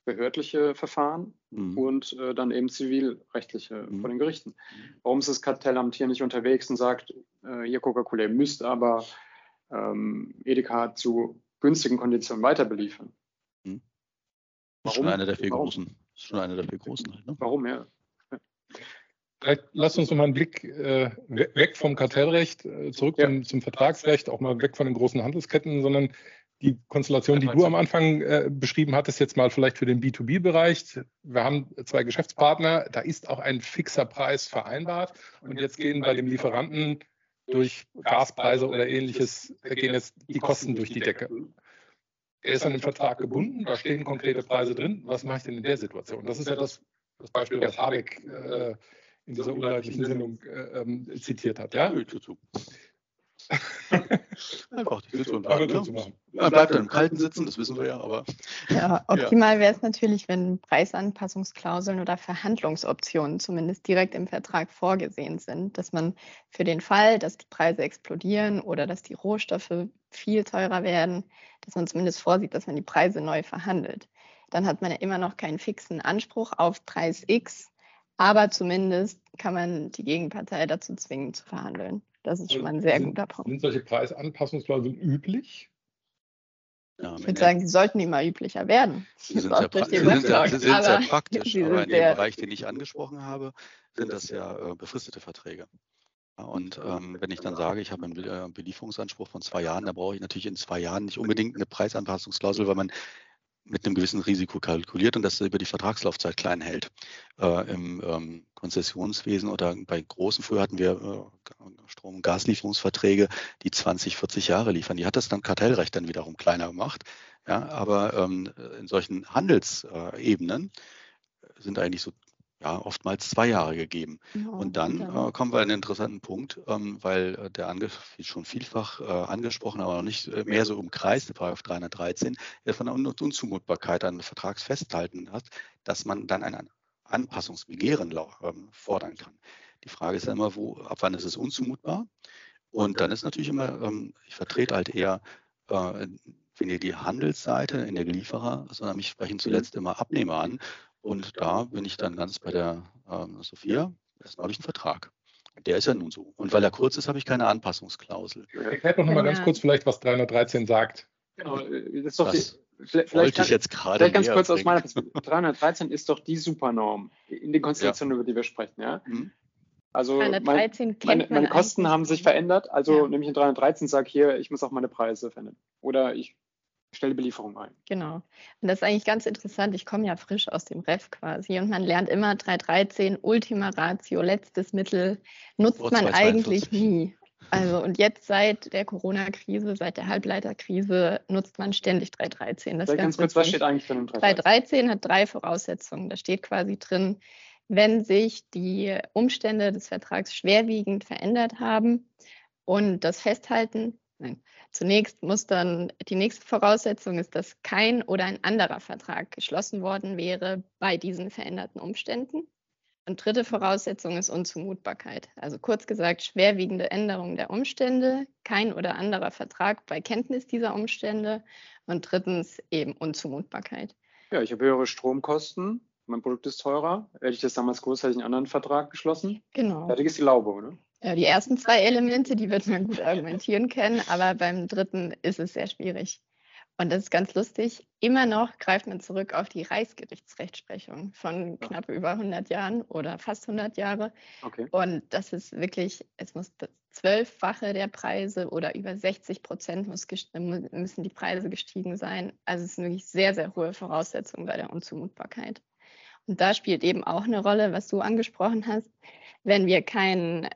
S1: behördliche Verfahren mhm. und äh, dann eben zivilrechtliche mhm. vor den Gerichten. Warum ist das Kartellamt hier nicht unterwegs und sagt, äh, ihr Coca-Cola, ihr müsst aber ähm, Edeka zu günstigen Konditionen weiter beliefern?
S2: Mhm. Das ist schon einer der vier Warum? großen. Das ist schon einer der vier großen. Halt,
S1: ne? Warum, ja.
S4: Vielleicht lasst uns noch mal einen Blick äh, weg vom Kartellrecht, äh, zurück ja. zum, zum, Vertragsrecht, auch mal weg von den großen Handelsketten, sondern die Konstellation, die du am Anfang äh, beschrieben hattest, jetzt mal vielleicht für den B2B-Bereich. Wir haben zwei Geschäftspartner, da ist auch ein fixer Preis vereinbart und jetzt gehen bei dem Lieferanten durch Gaspreise oder ähnliches, gehen jetzt die Kosten durch die Decke. Er ist an den Vertrag gebunden, da stehen konkrete Preise drin. Was mache ich denn in der Situation? Das ist ja das, das Beispiel, was Habeck äh, in dieser unleidlichen Sendung äh, ähm, zitiert hat. Ja,
S2: zu. Einfach die zu und ne? zu machen. Man bleibt dann im Kalten sitzen, das wissen wir ja, aber.
S5: Ja, optimal wäre es natürlich, wenn Preisanpassungsklauseln oder Verhandlungsoptionen zumindest direkt im Vertrag vorgesehen sind, dass man für den Fall, dass die Preise explodieren oder dass die Rohstoffe viel teurer werden, dass man zumindest vorsieht, dass man die Preise neu verhandelt. Dann hat man ja immer noch keinen fixen Anspruch auf Preis X, aber zumindest kann man die Gegenpartei dazu zwingen zu verhandeln. Das ist schon mal ein sehr
S4: sind,
S5: guter Punkt.
S4: Sind solche Preisanpassungsklauseln üblich?
S5: Ja, ich würde sagen, sie sollten immer üblicher werden.
S2: Sie sind, sehr, pra sind, sehr, sind sehr, praktisch, aber in dem Bereich, den ich angesprochen habe, sind das ja äh, befristete Verträge. Und ähm, wenn ich dann sage, ich habe einen äh, Belieferungsanspruch von zwei Jahren, dann brauche ich natürlich in zwei Jahren nicht unbedingt eine Preisanpassungsklausel, weil man mit einem gewissen Risiko kalkuliert und das über die Vertragslaufzeit klein hält. Äh, Im ähm, Konzessionswesen oder bei großen, früher hatten wir äh, Strom- und Gaslieferungsverträge, die 20, 40 Jahre liefern. Die hat das dann Kartellrecht dann wiederum kleiner gemacht. Ja, aber ähm, in solchen Handelsebenen sind eigentlich so ja, oftmals zwei Jahre gegeben. Ja, und dann äh, kommen wir an einen interessanten Punkt, ähm, weil äh, der ange schon vielfach äh, angesprochen, aber noch nicht äh, mehr so umkreist, Paragraph 313, der von der Un Unzumutbarkeit an Vertrags festhalten hat, dass man dann ein Anpassungsbegehren ähm, fordern kann. Die Frage ist ja immer, wo, ab wann ist es unzumutbar? Und dann ist natürlich immer, ähm, ich vertrete halt eher äh, wenn ihr die Handelsseite in der Lieferer, sondern mich sprechen zuletzt immer Abnehmer an. Und da bin ich dann ganz bei der ähm, Sophia. Erstmal habe ich einen Vertrag. Der ist ja nun so. Und weil er kurz ist, habe ich keine Anpassungsklausel.
S4: Erklärt doch nochmal ganz kurz vielleicht, was 313 sagt.
S1: Genau, äh, das ist doch
S2: Das
S1: die, vielleicht,
S2: wollte
S1: vielleicht,
S2: ich jetzt gerade
S1: vielleicht ganz kurz aus meiner Perspektive. 313 ist doch die Supernorm in den Konstellationen, über die wir sprechen. Ja?
S2: Mhm.
S1: Also mein,
S5: 313 kennt
S1: meine,
S5: man
S1: meine Kosten haben sich verändert, also
S5: Ja.
S1: nehme ich in 313 sage hier, ich muss auch meine Preise verändern. Oder ich stelle die Belieferung ein.
S5: Genau. Und das ist eigentlich ganz interessant. Ich komme ja frisch aus dem Ref quasi und man lernt immer 313, Ultima Ratio, letztes Mittel, nutzt
S2: Vor
S5: man
S2: 242.
S5: eigentlich nie. Also und jetzt seit der Corona-Krise, seit der Halbleiterkrise nutzt man ständig 313. Das
S1: ganz kurz, was steht eigentlich drin im 313?
S5: 313 hat drei Voraussetzungen. Da steht quasi drin, wenn sich die Umstände des Vertrags schwerwiegend verändert haben und das Festhalten, nein, zunächst muss dann die nächste Voraussetzung ist, dass kein oder ein anderer Vertrag geschlossen worden wäre bei diesen veränderten Umständen. Und dritte Voraussetzung ist Unzumutbarkeit. Also kurz gesagt, schwerwiegende Änderung der Umstände, kein oder anderer Vertrag bei Kenntnis dieser Umstände und drittens eben Unzumutbarkeit.
S1: Ja, ich habe höhere Stromkosten, mein Produkt ist teurer. Hätte ich das damals ich einen anderen Vertrag geschlossen.
S5: Genau.
S1: Fertig ist die Laube, oder?
S5: Ja, die ersten zwei Elemente, die wird man gut argumentieren können, aber beim dritten ist es sehr schwierig. Und das ist ganz lustig. Immer noch greift man zurück auf die Reichsgerichtsrechtsprechung von
S1: Ja.
S5: knapp über 100 Jahren oder fast 100 Jahre.
S1: Okay.
S5: Und das ist wirklich, es muss das Zwölffache der Preise oder über 60 Prozent müssen die Preise gestiegen sein. Also es sind wirklich sehr, sehr hohe Voraussetzungen bei der Unzumutbarkeit. Und da spielt eben auch eine Rolle, was du angesprochen hast. Wenn wir keinen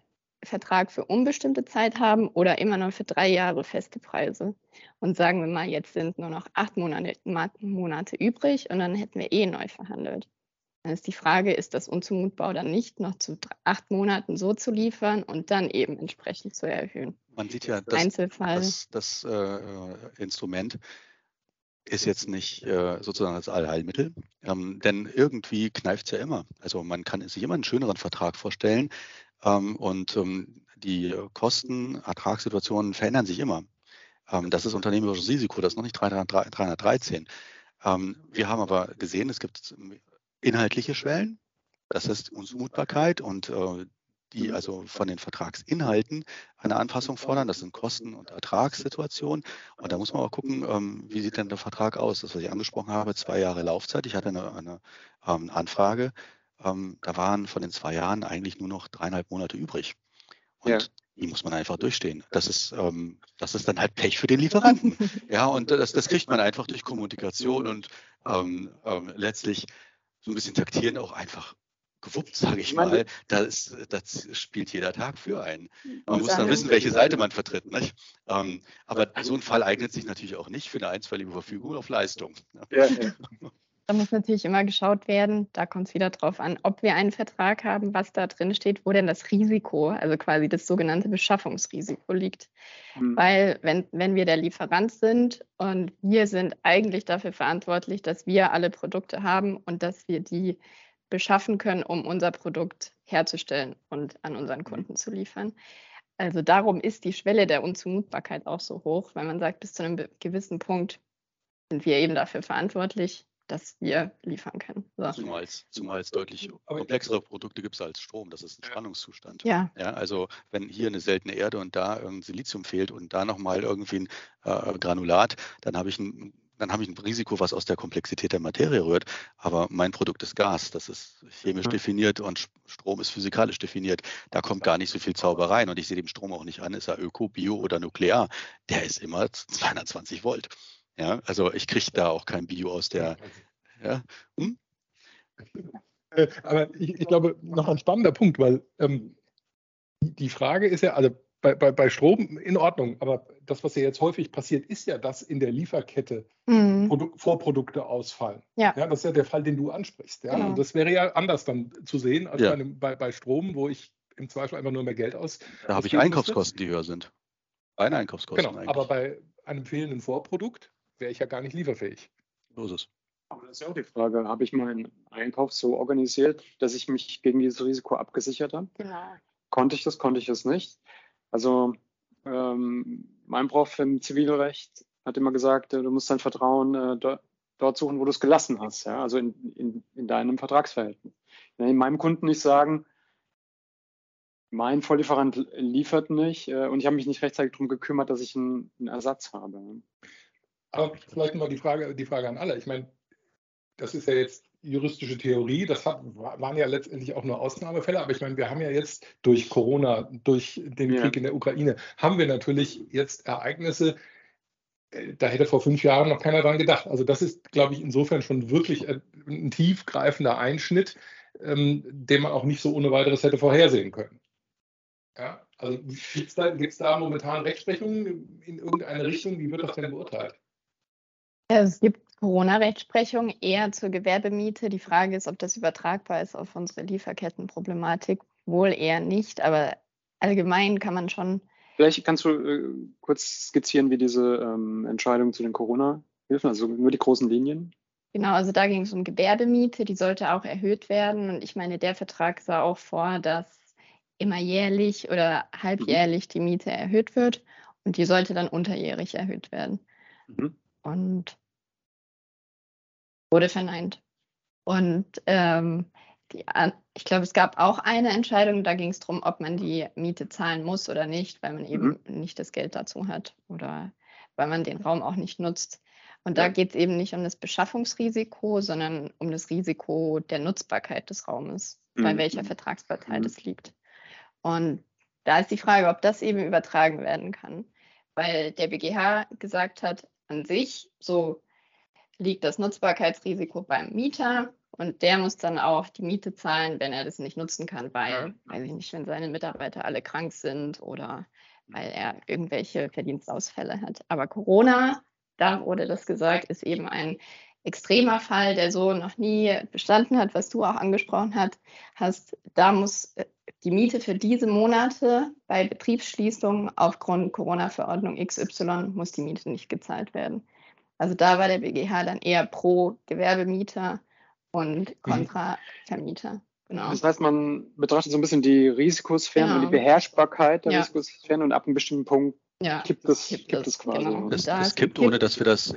S5: Vertrag für unbestimmte Zeit haben oder immer nur für drei Jahre feste Preise. Und sagen wir mal, jetzt sind nur noch acht Monate, Monate übrig und dann hätten wir eh neu verhandelt. Dann ist die Frage, ist das unzumutbar oder nicht, noch zu acht Monaten so zu liefern und dann eben entsprechend zu erhöhen.
S2: Man sieht ja, dass
S5: Einzelfall.
S2: das, das äh, Instrument ist jetzt nicht äh, sozusagen das Allheilmittel, ähm, denn irgendwie kneift es ja immer. Also man kann sich immer einen schöneren Vertrag vorstellen und ähm, die Kosten, Ertragssituationen verändern sich immer. Ähm, das ist unternehmerisches Risiko, das ist noch nicht 300 313. Ähm, wir haben aber gesehen, es gibt inhaltliche Schwellen, das ist Unzumutbarkeit und äh, die also von den Vertragsinhalten eine Anpassung fordern. Das sind Kosten- und Ertragssituationen. Und da muss man auch gucken, ähm, wie sieht denn der Vertrag aus? Das, was ich angesprochen habe, zwei Jahre Laufzeit. Ich hatte eine, eine ähm, Anfrage. Ähm, da waren von den zwei Jahren eigentlich nur noch dreieinhalb Monate übrig. Und
S1: Ja.
S2: die muss man einfach durchstehen. Das ist, ähm, das ist dann halt Pech für den Lieferanten. Ja, und das, das kriegt man einfach durch Kommunikation und ähm, ähm, letztlich so ein bisschen taktieren auch einfach gewuppt, sage ich mal. Das, das spielt jeder Tag für einen. Man muss dann wissen, welche Seite man vertritt. Ähm, aber so ein Fall eignet sich natürlich auch nicht für eine einstweilige Verfügung auf Leistung.
S1: Ja, ja.
S5: Da muss natürlich immer geschaut werden, da kommt es wieder drauf an, ob wir einen Vertrag haben, was da drin steht, wo denn das Risiko, also quasi das sogenannte Beschaffungsrisiko liegt.
S1: Hm.
S5: Weil wenn, wenn wir der Lieferant sind und wir sind eigentlich dafür verantwortlich, dass wir alle Produkte haben und dass wir die beschaffen können, um unser Produkt herzustellen und an unseren Kunden zu liefern. Also darum ist die Schwelle der Unzumutbarkeit auch so hoch, weil man sagt, bis zu einem gewissen Punkt sind wir eben dafür verantwortlich, dass wir liefern können. So.
S2: Zumal es, zumal es deutlich komplexere Produkte gibt als Strom. Das ist ein Spannungszustand.
S5: Ja,
S2: Ja, also wenn hier eine seltene Erde und da irgendein Silizium fehlt und da nochmal irgendwie ein äh, Granulat, dann habe ich ein dann habe ich ein Risiko, was aus der Komplexität der Materie rührt. Aber mein Produkt ist Gas, das ist chemisch
S1: Mhm.
S2: definiert und Strom ist physikalisch definiert. Da kommt gar nicht so viel Zauber rein. Und ich sehe dem Strom auch nicht an, ist er Öko, Bio oder Nuklear. Der ist immer 220 Volt. Ja, also ich kriege da auch kein Bio aus der. Ja, hm?
S4: Äh, Aber ich, ich glaube, noch ein spannender Punkt, weil ähm, die- Frage ist ja, also bei, bei, bei Strom in Ordnung, aber das, was ja jetzt häufig passiert, ist ja, dass in der Lieferkette
S5: Mhm.
S4: Produ Vorprodukte ausfallen.
S5: Ja.
S4: das ist ja der Fall, den du ansprichst. Ja?
S5: Genau.
S4: Und das wäre ja anders dann zu sehen als
S2: Ja.
S4: bei, einem, bei, bei Strom, wo ich im Zweifel einfach nur mehr Geld aus.
S2: Da habe ich Einkaufskosten, die höher sind. Reine Einkaufskosten
S4: Genau,
S2: eigentlich.
S4: aber bei einem fehlenden Vorprodukt wäre ich ja gar nicht lieferfähig.
S2: so ist es.
S1: Aber das ist ja auch die Frage, habe ich meinen Einkauf so organisiert, dass ich mich gegen dieses Risiko abgesichert habe?
S5: Genau.
S1: Konnte ich das, konnte ich das nicht? Also ähm, mein Prof im Zivilrecht hat immer gesagt, äh, du musst dein Vertrauen äh, dort, dort suchen, wo du es gelassen hast, ja, also in, in, in deinem Vertragsverhältnis. Wenn ich meinem Kunden nicht sagen, mein Volllieferant liefert nicht äh, und ich habe mich nicht rechtzeitig darum gekümmert, dass ich einen, einen Ersatz habe.
S4: Aber vielleicht mal die Frage, die Frage an alle. Ich meine, das ist ja jetzt juristische Theorie, das hat, waren ja letztendlich auch nur Ausnahmefälle, aber ich meine, wir haben ja jetzt durch Corona, durch den ja. Krieg in der Ukraine, haben wir natürlich jetzt Ereignisse, äh, da hätte vor fünf Jahren noch keiner dran gedacht. Also das ist, glaube ich, insofern schon wirklich ein tiefgreifender Einschnitt, ähm, den man auch nicht so ohne weiteres hätte vorhersehen können. Ja, also gibt es da, da momentan Rechtsprechungen in irgendeine Richtung? Wie wird das denn beurteilt?
S5: Es gibt Corona-Rechtsprechung eher zur Gewerbemiete. Die Frage ist, ob das übertragbar ist auf unsere Lieferkettenproblematik. Wohl eher nicht, aber allgemein kann man schon.
S1: Vielleicht kannst du äh, kurz skizzieren, wie diese ähm, Entscheidung zu den Corona-Hilfen, also nur die großen Linien.
S5: Genau, also da ging es um Gewerbemiete, die sollte auch erhöht werden. Und ich meine, der Vertrag sah auch vor, dass immer jährlich oder halbjährlich die Miete erhöht wird und die sollte dann unterjährig erhöht werden. Mhm. Und wurde verneint. Und ähm, die, ich glaube, es gab auch eine Entscheidung, da ging es darum, ob man die Miete zahlen muss oder nicht, weil man eben mhm. nicht das Geld dazu hat oder weil man den Raum auch nicht nutzt. Und da geht es eben nicht um das Beschaffungsrisiko, sondern um das Risiko der Nutzbarkeit des Raumes, mhm. bei welcher Vertragspartei mhm. das liegt. Und da ist die Frage, ob das eben übertragen werden kann, weil der BGH gesagt hat, an sich, so liegt das Nutzbarkeitsrisiko beim Mieter und der muss dann auch die Miete zahlen, wenn er das nicht nutzen kann, weil, weiß ich nicht, wenn seine Mitarbeiter alle krank sind oder weil er irgendwelche Verdienstausfälle hat. Aber Corona, da wurde das gesagt, ist eben ein extremer Fall, der so noch nie bestanden hat, was du auch angesprochen hast. Da muss äh, die Miete für diese Monate bei Betriebsschließung aufgrund Corona-Verordnung XY muss die Miete nicht gezahlt werden. Also da war der BGH dann eher pro Gewerbemieter und mhm. kontra Vermieter.
S1: Genau. Das heißt, man betrachtet so ein bisschen die Risikosphären genau. und die Beherrschbarkeit der ja. Risikosphären und ab einem bestimmten Punkt ja, gibt es, gibt, gibt es quasi. Genau.
S2: Es, da es gibt, ohne dass wir das,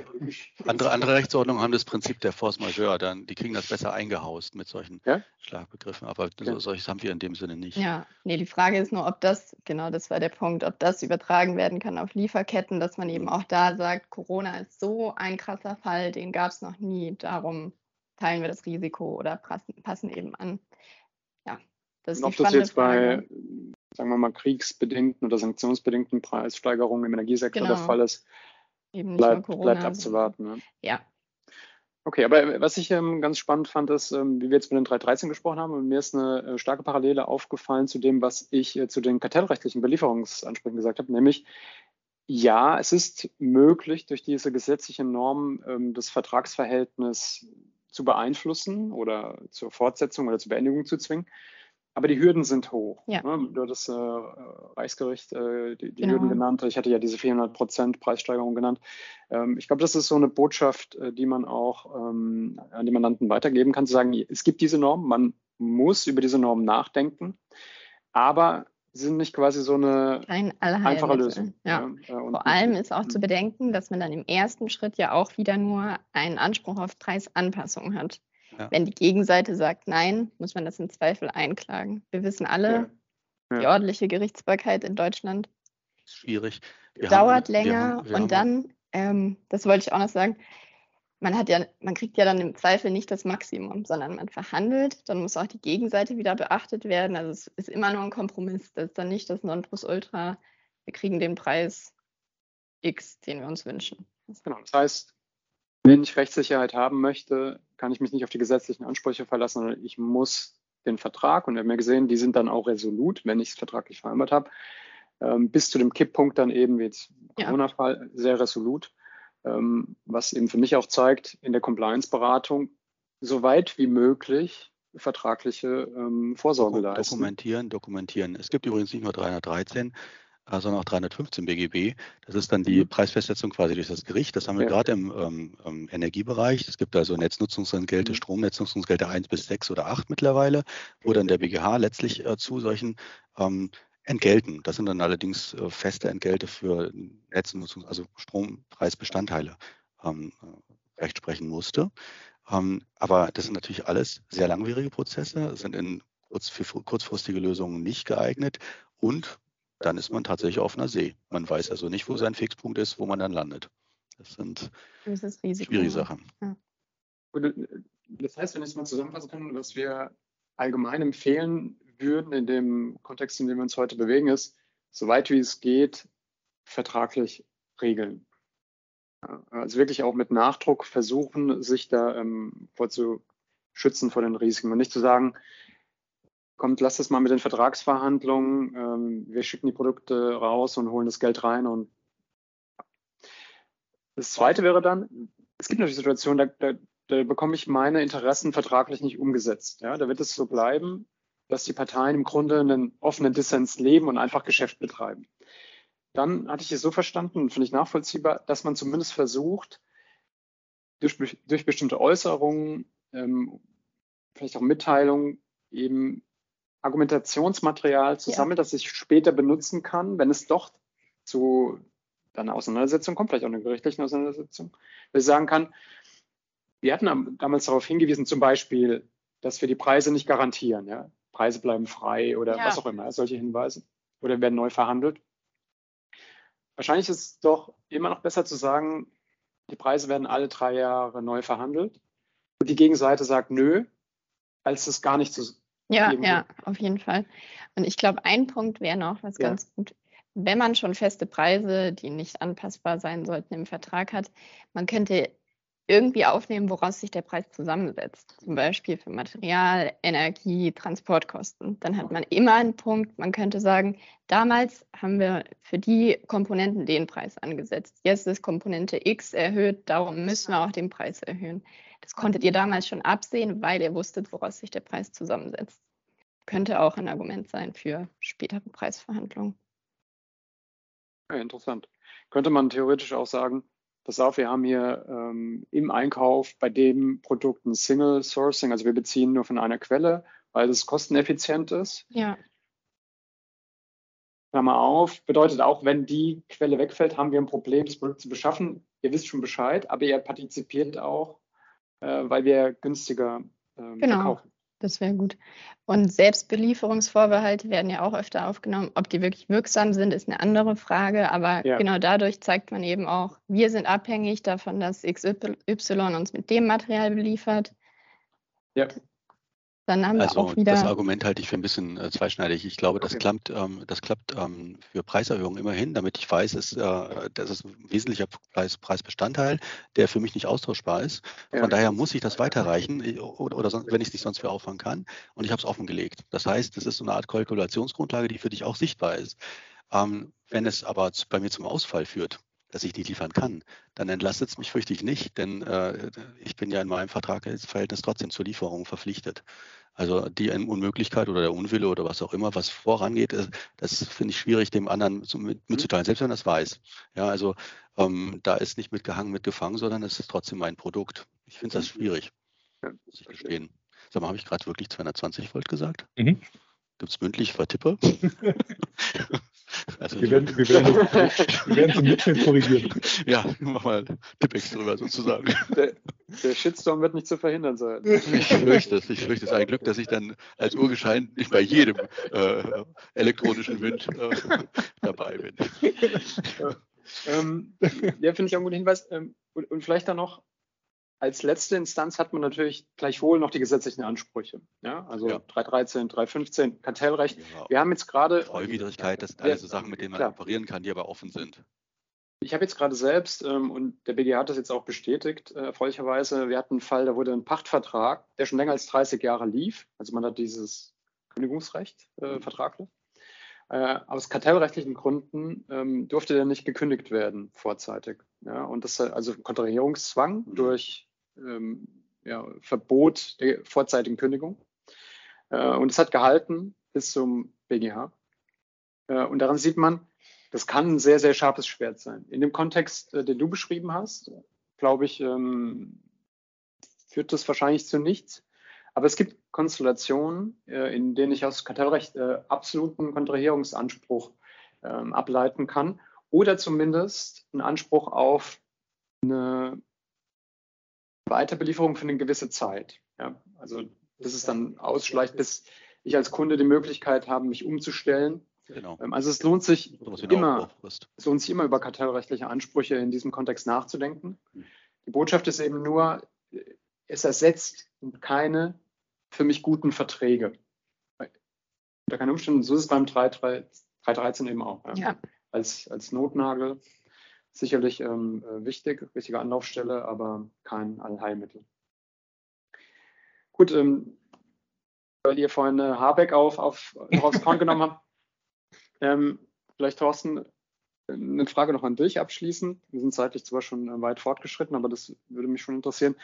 S2: andere, andere Rechtsordnungen haben das Prinzip der Force Majeure, dann, die kriegen das besser eingehaust mit solchen ja? Schlagbegriffen, aber ja. solches haben wir in dem Sinne nicht.
S5: Ja, nee, die Frage ist nur, ob das, genau das war der Punkt, ob das übertragen werden kann auf Lieferketten, dass man eben auch da sagt, Corona ist so ein krasser Fall, den gab es noch nie, darum teilen wir das Risiko oder passen, passen eben an. Ja,
S1: das ist Und ob das jetzt Frage. bei sagen wir mal, kriegsbedingten oder sanktionsbedingten Preissteigerungen im Energiesektor genau. der Fall ist, bleibt, bleibt abzuwarten. Ne?
S5: Ja.
S1: Okay, aber was ich ähm, ganz spannend fand, ist, ähm, wie wir jetzt mit den 313 gesprochen haben, und mir ist eine äh, starke Parallele aufgefallen zu dem, was ich äh, zu den kartellrechtlichen Belieferungsansprüchen gesagt habe, nämlich ja, es ist möglich, durch diese gesetzlichen Normen ähm, das Vertragsverhältnis zu beeinflussen oder zur Fortsetzung oder zur Beendigung zu zwingen. Aber die Hürden sind hoch. Ja. Ne? Du hattest äh, Reichsgericht äh, die, die genau. Hürden genannt. Ich hatte ja diese 400 Prozent Preissteigerung genannt. Ähm, ich glaube, das ist so eine Botschaft, äh, die man auch ähm, an die Mandanten weitergeben kann, zu sagen, es gibt diese Normen, man muss über diese Normen nachdenken, aber sie sind nicht quasi so eine einfache Lösung.
S5: Ja. ja. Äh, Vor allem ist auch zu bedenken, dass man dann im ersten Schritt ja auch wieder nur einen Anspruch auf Preisanpassung hat. Ja. Wenn die Gegenseite sagt Nein, muss man das im Zweifel einklagen. Wir wissen alle, ja. Ja. die ordentliche Gerichtsbarkeit in Deutschland
S2: schwierig.
S5: Wir dauert haben, länger wir haben, wir und dann, ähm, das wollte ich auch noch sagen, man hat ja, man kriegt ja dann im Zweifel nicht das Maximum, sondern man verhandelt, dann muss auch die Gegenseite wieder beachtet werden. Also es ist immer nur ein Kompromiss. Das ist dann nicht das Nonplusultra, wir kriegen den Preis X, den wir uns wünschen.
S1: Genau, das heißt, wenn ich Rechtssicherheit haben möchte, kann ich mich nicht auf die gesetzlichen Ansprüche verlassen, sondern ich muss den Vertrag, und wir haben ja gesehen, die sind dann auch resolut, wenn ich es vertraglich vereinbart habe, ähm, bis zu dem Kipppunkt dann eben, wie jetzt. Corona-Fall, sehr resolut, ähm, was eben für mich auch zeigt, in der Compliance-Beratung so weit wie möglich vertragliche ähm, Vorsorge leisten.
S2: Dokumentieren, dokumentieren. Es gibt übrigens nicht nur 313, sondern auch 315 BGB. Das ist dann die mhm. Preisfestsetzung quasi durch das Gericht. Das haben wir ja. gerade im ähm, ähm, Energiebereich. Es gibt also Netznutzungsentgelte, mhm. Stromnetznutzungsentgelte 1 bis 6 oder 8 mittlerweile, wo dann der BGH letztlich äh, zu solchen ähm, entgelten. Das sind dann allerdings äh, feste Entgelte für Netznutzung, also Strompreisbestandteile ähm, recht sprechen musste. Ähm, aber das sind natürlich alles sehr langwierige Prozesse, sind in kurz, für kurzfristige Lösungen nicht geeignet und dann ist man tatsächlich auf einer See. Man weiß also nicht, wo sein Fixpunkt ist, wo man dann landet. Das sind
S5: das
S2: schwierige Sachen. Ja.
S1: Das heißt, wenn ich es mal zusammenfassen kann, was wir allgemein empfehlen würden in dem Kontext, in dem wir uns heute bewegen, ist, so weit wie es geht, vertraglich regeln. Also wirklich auch mit Nachdruck versuchen, sich da ähm, vorzuschützen vor den Risiken und nicht zu sagen, kommt, lass das mal mit den Vertragsverhandlungen, ähm, wir schicken die Produkte raus und holen das Geld rein und das zweite wäre dann, es gibt natürlich Situationen, da, da, da bekomme ich meine Interessen vertraglich nicht umgesetzt. Ja, da wird es so bleiben, dass die Parteien im Grunde einen offenen Dissens leben und einfach Geschäft betreiben. Dann hatte ich es so verstanden, finde ich nachvollziehbar, dass man zumindest versucht, durch, durch bestimmte Äußerungen, ähm, vielleicht auch Mitteilungen, eben Argumentationsmaterial zu ja. sammeln, das ich später benutzen kann, wenn es doch zu einer Auseinandersetzung kommt, vielleicht auch einer gerichtlichen Auseinandersetzung, dass ich sagen kann, wir hatten damals darauf hingewiesen, zum Beispiel, dass wir die Preise nicht garantieren. Ja? Preise bleiben frei oder ja. was auch immer, solche Hinweise. Oder werden neu verhandelt. Wahrscheinlich ist es doch immer noch besser zu sagen, die Preise werden alle drei Jahre neu verhandelt. Und die Gegenseite sagt nö, als es gar nicht zu.
S5: Ja, ja, auf jeden Fall. Und ich glaube, ein Punkt wäre noch, was ja. ganz gut, wenn man schon feste Preise, die nicht anpassbar sein sollten, im Vertrag hat, man könnte irgendwie aufnehmen, woraus sich der Preis zusammensetzt. Zum Beispiel für Material, Energie, Transportkosten. Dann hat man immer einen Punkt, man könnte sagen, damals haben wir für die Komponenten den Preis angesetzt. Jetzt ist Komponente X erhöht, darum müssen wir auch den Preis erhöhen. Das konntet ihr damals schon absehen, weil ihr wusstet, woraus sich der Preis zusammensetzt. Könnte auch ein Argument sein für spätere Preisverhandlungen.
S1: Ja, interessant. Könnte man theoretisch auch sagen, pass auf, wir haben hier ähm, im Einkauf bei dem Produkt ein Single Sourcing, also wir beziehen nur von einer Quelle, weil es kosteneffizient ist.
S5: Ja.
S1: Klammer auf, bedeutet auch, wenn die Quelle wegfällt, haben wir ein Problem, das Produkt zu beschaffen. Ihr wisst schon Bescheid, aber ihr partizipiert auch, weil wir günstiger
S5: ähm, genau. verkaufen. Das wäre gut. Und Selbstbelieferungsvorbehalte werden ja auch öfter aufgenommen. Ob die wirklich wirksam sind, ist eine andere Frage. Aber ja. genau dadurch zeigt man eben auch, wir sind abhängig davon, dass XY uns mit dem Material beliefert.
S1: Ja.
S2: Dann haben also wir auch wieder das Argument halte ich für ein bisschen äh, zweischneidig. Ich glaube, das okay. klappt, ähm, das klappt ähm, für Preiserhöhungen immerhin, damit ich weiß, ist, äh, das ist ein wesentlicher Preis, Preisbestandteil, der für mich nicht austauschbar ist. Von ja. daher muss ich das weiterreichen oder, oder sonst, wenn ich es nicht sonst für auffangen kann. Und ich habe es offengelegt. Das heißt, das ist so eine Art Kalkulationsgrundlage, die für dich auch sichtbar ist. Ähm, wenn es aber bei mir zum Ausfall führt, dass ich die liefern kann, dann entlastet es mich fürchte ich nicht, denn äh, ich bin ja in meinem Vertragsverhältnis trotzdem zur Lieferung verpflichtet. Also die Unmöglichkeit oder der Unwille oder was auch immer, was vorangeht, äh, das finde ich schwierig, dem anderen mhm. mitzuteilen, selbst wenn er das weiß. Ja, also ähm, da ist nicht mitgehangen, mitgefangen, sondern es ist trotzdem mein Produkt. Ich finde das schwierig, muss ich gestehen. Sag mal, habe ich gerade wirklich 220 Volt gesagt? Mhm. Gibt es mündlich Vertippe?
S4: Also wir, werden, wir, werden, wir werden es im Mitschnitt korrigieren.
S2: Ja, mach mal Tippex drüber sozusagen.
S1: Der, der, Shitstorm wird nicht zu verhindern sein.
S2: Ich fürchte es. Ich fürchte es. Ein Glück, dass ich dann als Urgeschein nicht bei jedem äh, elektronischen Wind äh, dabei bin.
S1: Ähm, ja, finde ich auch einen guten Hinweis. Ähm, und, und vielleicht dann noch als letzte Instanz hat man natürlich gleichwohl noch die gesetzlichen Ansprüche. Ja, also ja. 313, 315, Kartellrecht. Ja. Wir haben jetzt gerade.
S2: Treuwidrigkeit, das sind alles so Sachen, mit denen man klar. operieren kann, die aber offen sind.
S1: Ich habe jetzt gerade selbst, ähm, und der BGH hat das jetzt auch bestätigt, äh, erfreulicherweise, wir hatten einen Fall, da wurde ein Pachtvertrag, der schon länger als 30 Jahre lief. Also man hat dieses Kündigungsrecht äh, mhm. vertraglich. Äh, aus kartellrechtlichen Gründen ähm, durfte der nicht gekündigt werden vorzeitig. Ja, und das also Kontrahierungszwang mhm. durch ja, Verbot der vorzeitigen Kündigung. Äh, und es hat gehalten bis zum BGH. Äh, und daran sieht man, das kann ein sehr, sehr scharfes Schwert sein. In dem Kontext, äh, den du beschrieben hast, glaube ich, ähm, führt das wahrscheinlich zu nichts. Aber es gibt Konstellationen, in denen ich aus Kartellrecht absoluten Kontrahierungsanspruch ähm, ableiten kann oder zumindest einen Anspruch auf eine Weiterbelieferung für eine gewisse Zeit. Ja, also bis es dann ausschleicht, bis ich als Kunde die Möglichkeit habe, mich umzustellen. Genau. Ähm, also es lohnt sich immer, es lohnt sich immer über kartellrechtliche Ansprüche in diesem Kontext nachzudenken. Hm. Die Botschaft ist eben nur, es ersetzt keine für mich guten Verträge. Unter keinen Umständen, so ist es beim 313 eben auch. Ja. ja. Als, als Notnagel sicherlich ähm, äh, wichtig, wichtige Anlaufstelle, aber kein Allheilmittel. Gut, ähm, weil ihr vorhin äh, Habeck auf, auf, aufs Korn genommen habt, ähm, vielleicht Thorsten, eine Frage noch an dich abschließen. Wir sind zeitlich zwar schon äh, weit fortgeschritten, aber das würde mich schon interessieren.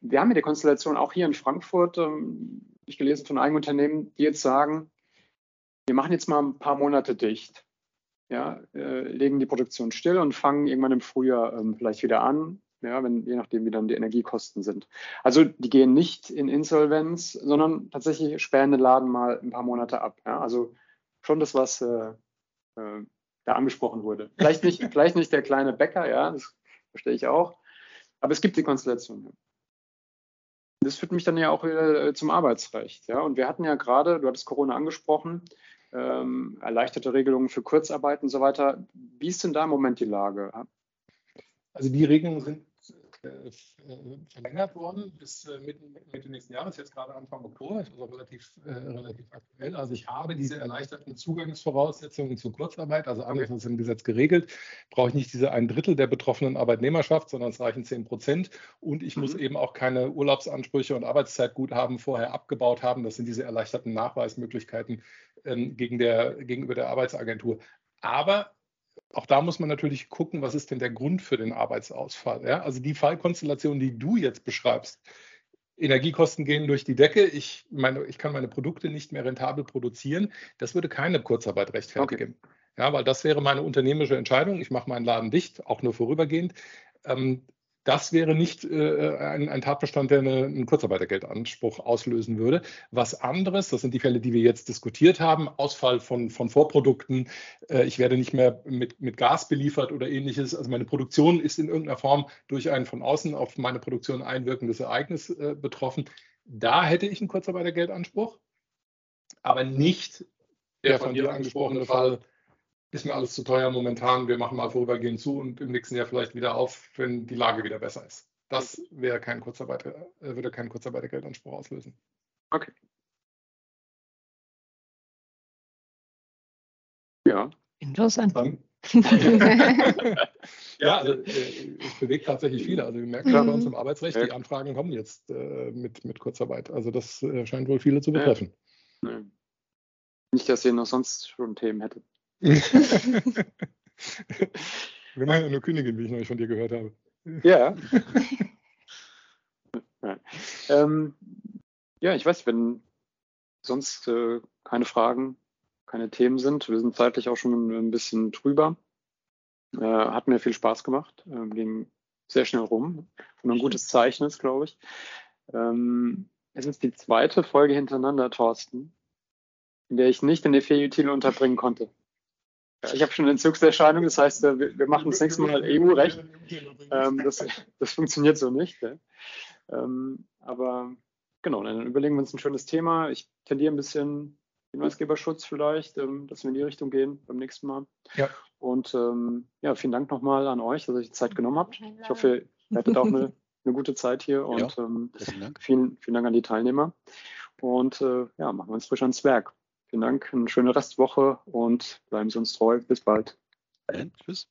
S1: Wir haben ja die Konstellation auch hier in Frankfurt, ähm, ich gelesen von einigen Unternehmen, die jetzt sagen, wir machen jetzt mal ein paar Monate dicht ja, äh, legen die Produktion still und fangen irgendwann im Frühjahr ähm, vielleicht wieder an, ja, wenn, je nachdem, wie dann die Energiekosten sind. Also die gehen nicht in Insolvenz, sondern tatsächlich sperren den Laden mal ein paar Monate ab. Ja. Also schon das, was äh, äh, da angesprochen wurde. Vielleicht nicht, vielleicht nicht der kleine Bäcker, ja, das verstehe ich auch, aber es gibt die Konstellation. Das führt mich dann ja auch wieder äh, zum Arbeitsrecht. Ja. Und wir hatten ja gerade, du hattest Corona angesprochen, ähm, erleichterte Regelungen für Kurzarbeit und so weiter. Wie ist denn da im Moment die Lage?
S4: Also die Regelungen sind verlängert worden bis äh, Mitte, Mitte nächsten Jahres, jetzt gerade Anfang Oktober, also relativ, äh, relativ aktuell. Also ich habe diese erleichterten Zugangsvoraussetzungen zur Kurzarbeit, also anders als im Gesetz geregelt, brauche ich nicht diese ein Drittel der betroffenen Arbeitnehmerschaft, sondern es reichen 10 Prozent. Und ich mhm. muss eben auch keine Urlaubsansprüche und Arbeitszeitguthaben vorher abgebaut haben. Das sind diese erleichterten Nachweismöglichkeiten ähm, gegen der, gegenüber der Arbeitsagentur. Aber auch da muss man natürlich gucken, was ist denn der Grund für den Arbeitsausfall. Ja? Also die Fallkonstellation, die du jetzt beschreibst, Energiekosten gehen durch die Decke, ich, meine, ich kann meine Produkte nicht mehr rentabel produzieren, das würde keine Kurzarbeit rechtfertigen. Okay. Ja, weil das wäre meine unternehmerische Entscheidung. Ich mache meinen Laden dicht, auch nur vorübergehend. Ähm, das wäre nicht äh, ein, ein, Tatbestand, der eine, einen Kurzarbeitergeldanspruch auslösen würde. Was anderes, das sind die Fälle, die wir jetzt diskutiert haben, Ausfall von, von Vorprodukten, äh, ich werde nicht mehr mit, mit Gas beliefert oder ähnliches. Also meine Produktion ist in irgendeiner Form durch ein von außen auf meine Produktion einwirkendes Ereignis äh, betroffen. Da hätte ich einen Kurzarbeitergeldanspruch, aber nicht der von dir angesprochene Fall, ist mir alles zu teuer momentan, wir machen mal vorübergehend zu und im nächsten Jahr vielleicht wieder auf, wenn die Lage wieder besser ist. Das wäre kein Kurzarbeiter, äh, würde keinen Kurzarbeitergeldanspruch auslösen.
S1: Okay. Ja.
S5: Interessant.
S4: ja, also äh, es bewegt tatsächlich viele. Also wir merken mhm. bei uns im Arbeitsrecht, die Anfragen kommen jetzt äh, mit, mit Kurzarbeit. Also das äh, scheint wohl viele zu betreffen. Ja.
S1: Nicht, dass ihr noch sonst schon Themen hättet.
S4: Wir machen ja nur Königin, wie ich neulich von dir gehört habe.
S1: Ja. ja. Ähm, ja, ich weiß, wenn sonst äh, keine Fragen, keine Themen sind, wir sind zeitlich auch schon ein bisschen drüber. Äh, hat mir viel Spaß gemacht, äh, ging sehr schnell rum und ein gutes Zeichen ist, glaube ich. Ähm, es ist die zweite Folge hintereinander, Thorsten, in der ich nicht den EFE-Titel unterbringen konnte. Ich habe schon Entzugserscheinung, das heißt, wir, machen das nächste Mal EU-Recht. Ähm, das, das, funktioniert so nicht. Ähm, aber genau, dann überlegen wir uns ein schönes Thema. Ich tendiere ein bisschen Hinweisgeberschutz vielleicht, ähm, dass wir in die Richtung gehen beim nächsten Mal. Ja. Und ähm, ja, vielen Dank nochmal an euch, dass ihr die Zeit genommen habt. Ich hoffe, ihr hattet auch eine, eine gute Zeit hier und ja, ähm, vielen, vielen Dank an die Teilnehmer. Und äh, ja, machen wir uns frisch ans Werk. Vielen Dank, eine schöne Restwoche und bleiben Sie uns treu. Bis bald.
S2: tschüss.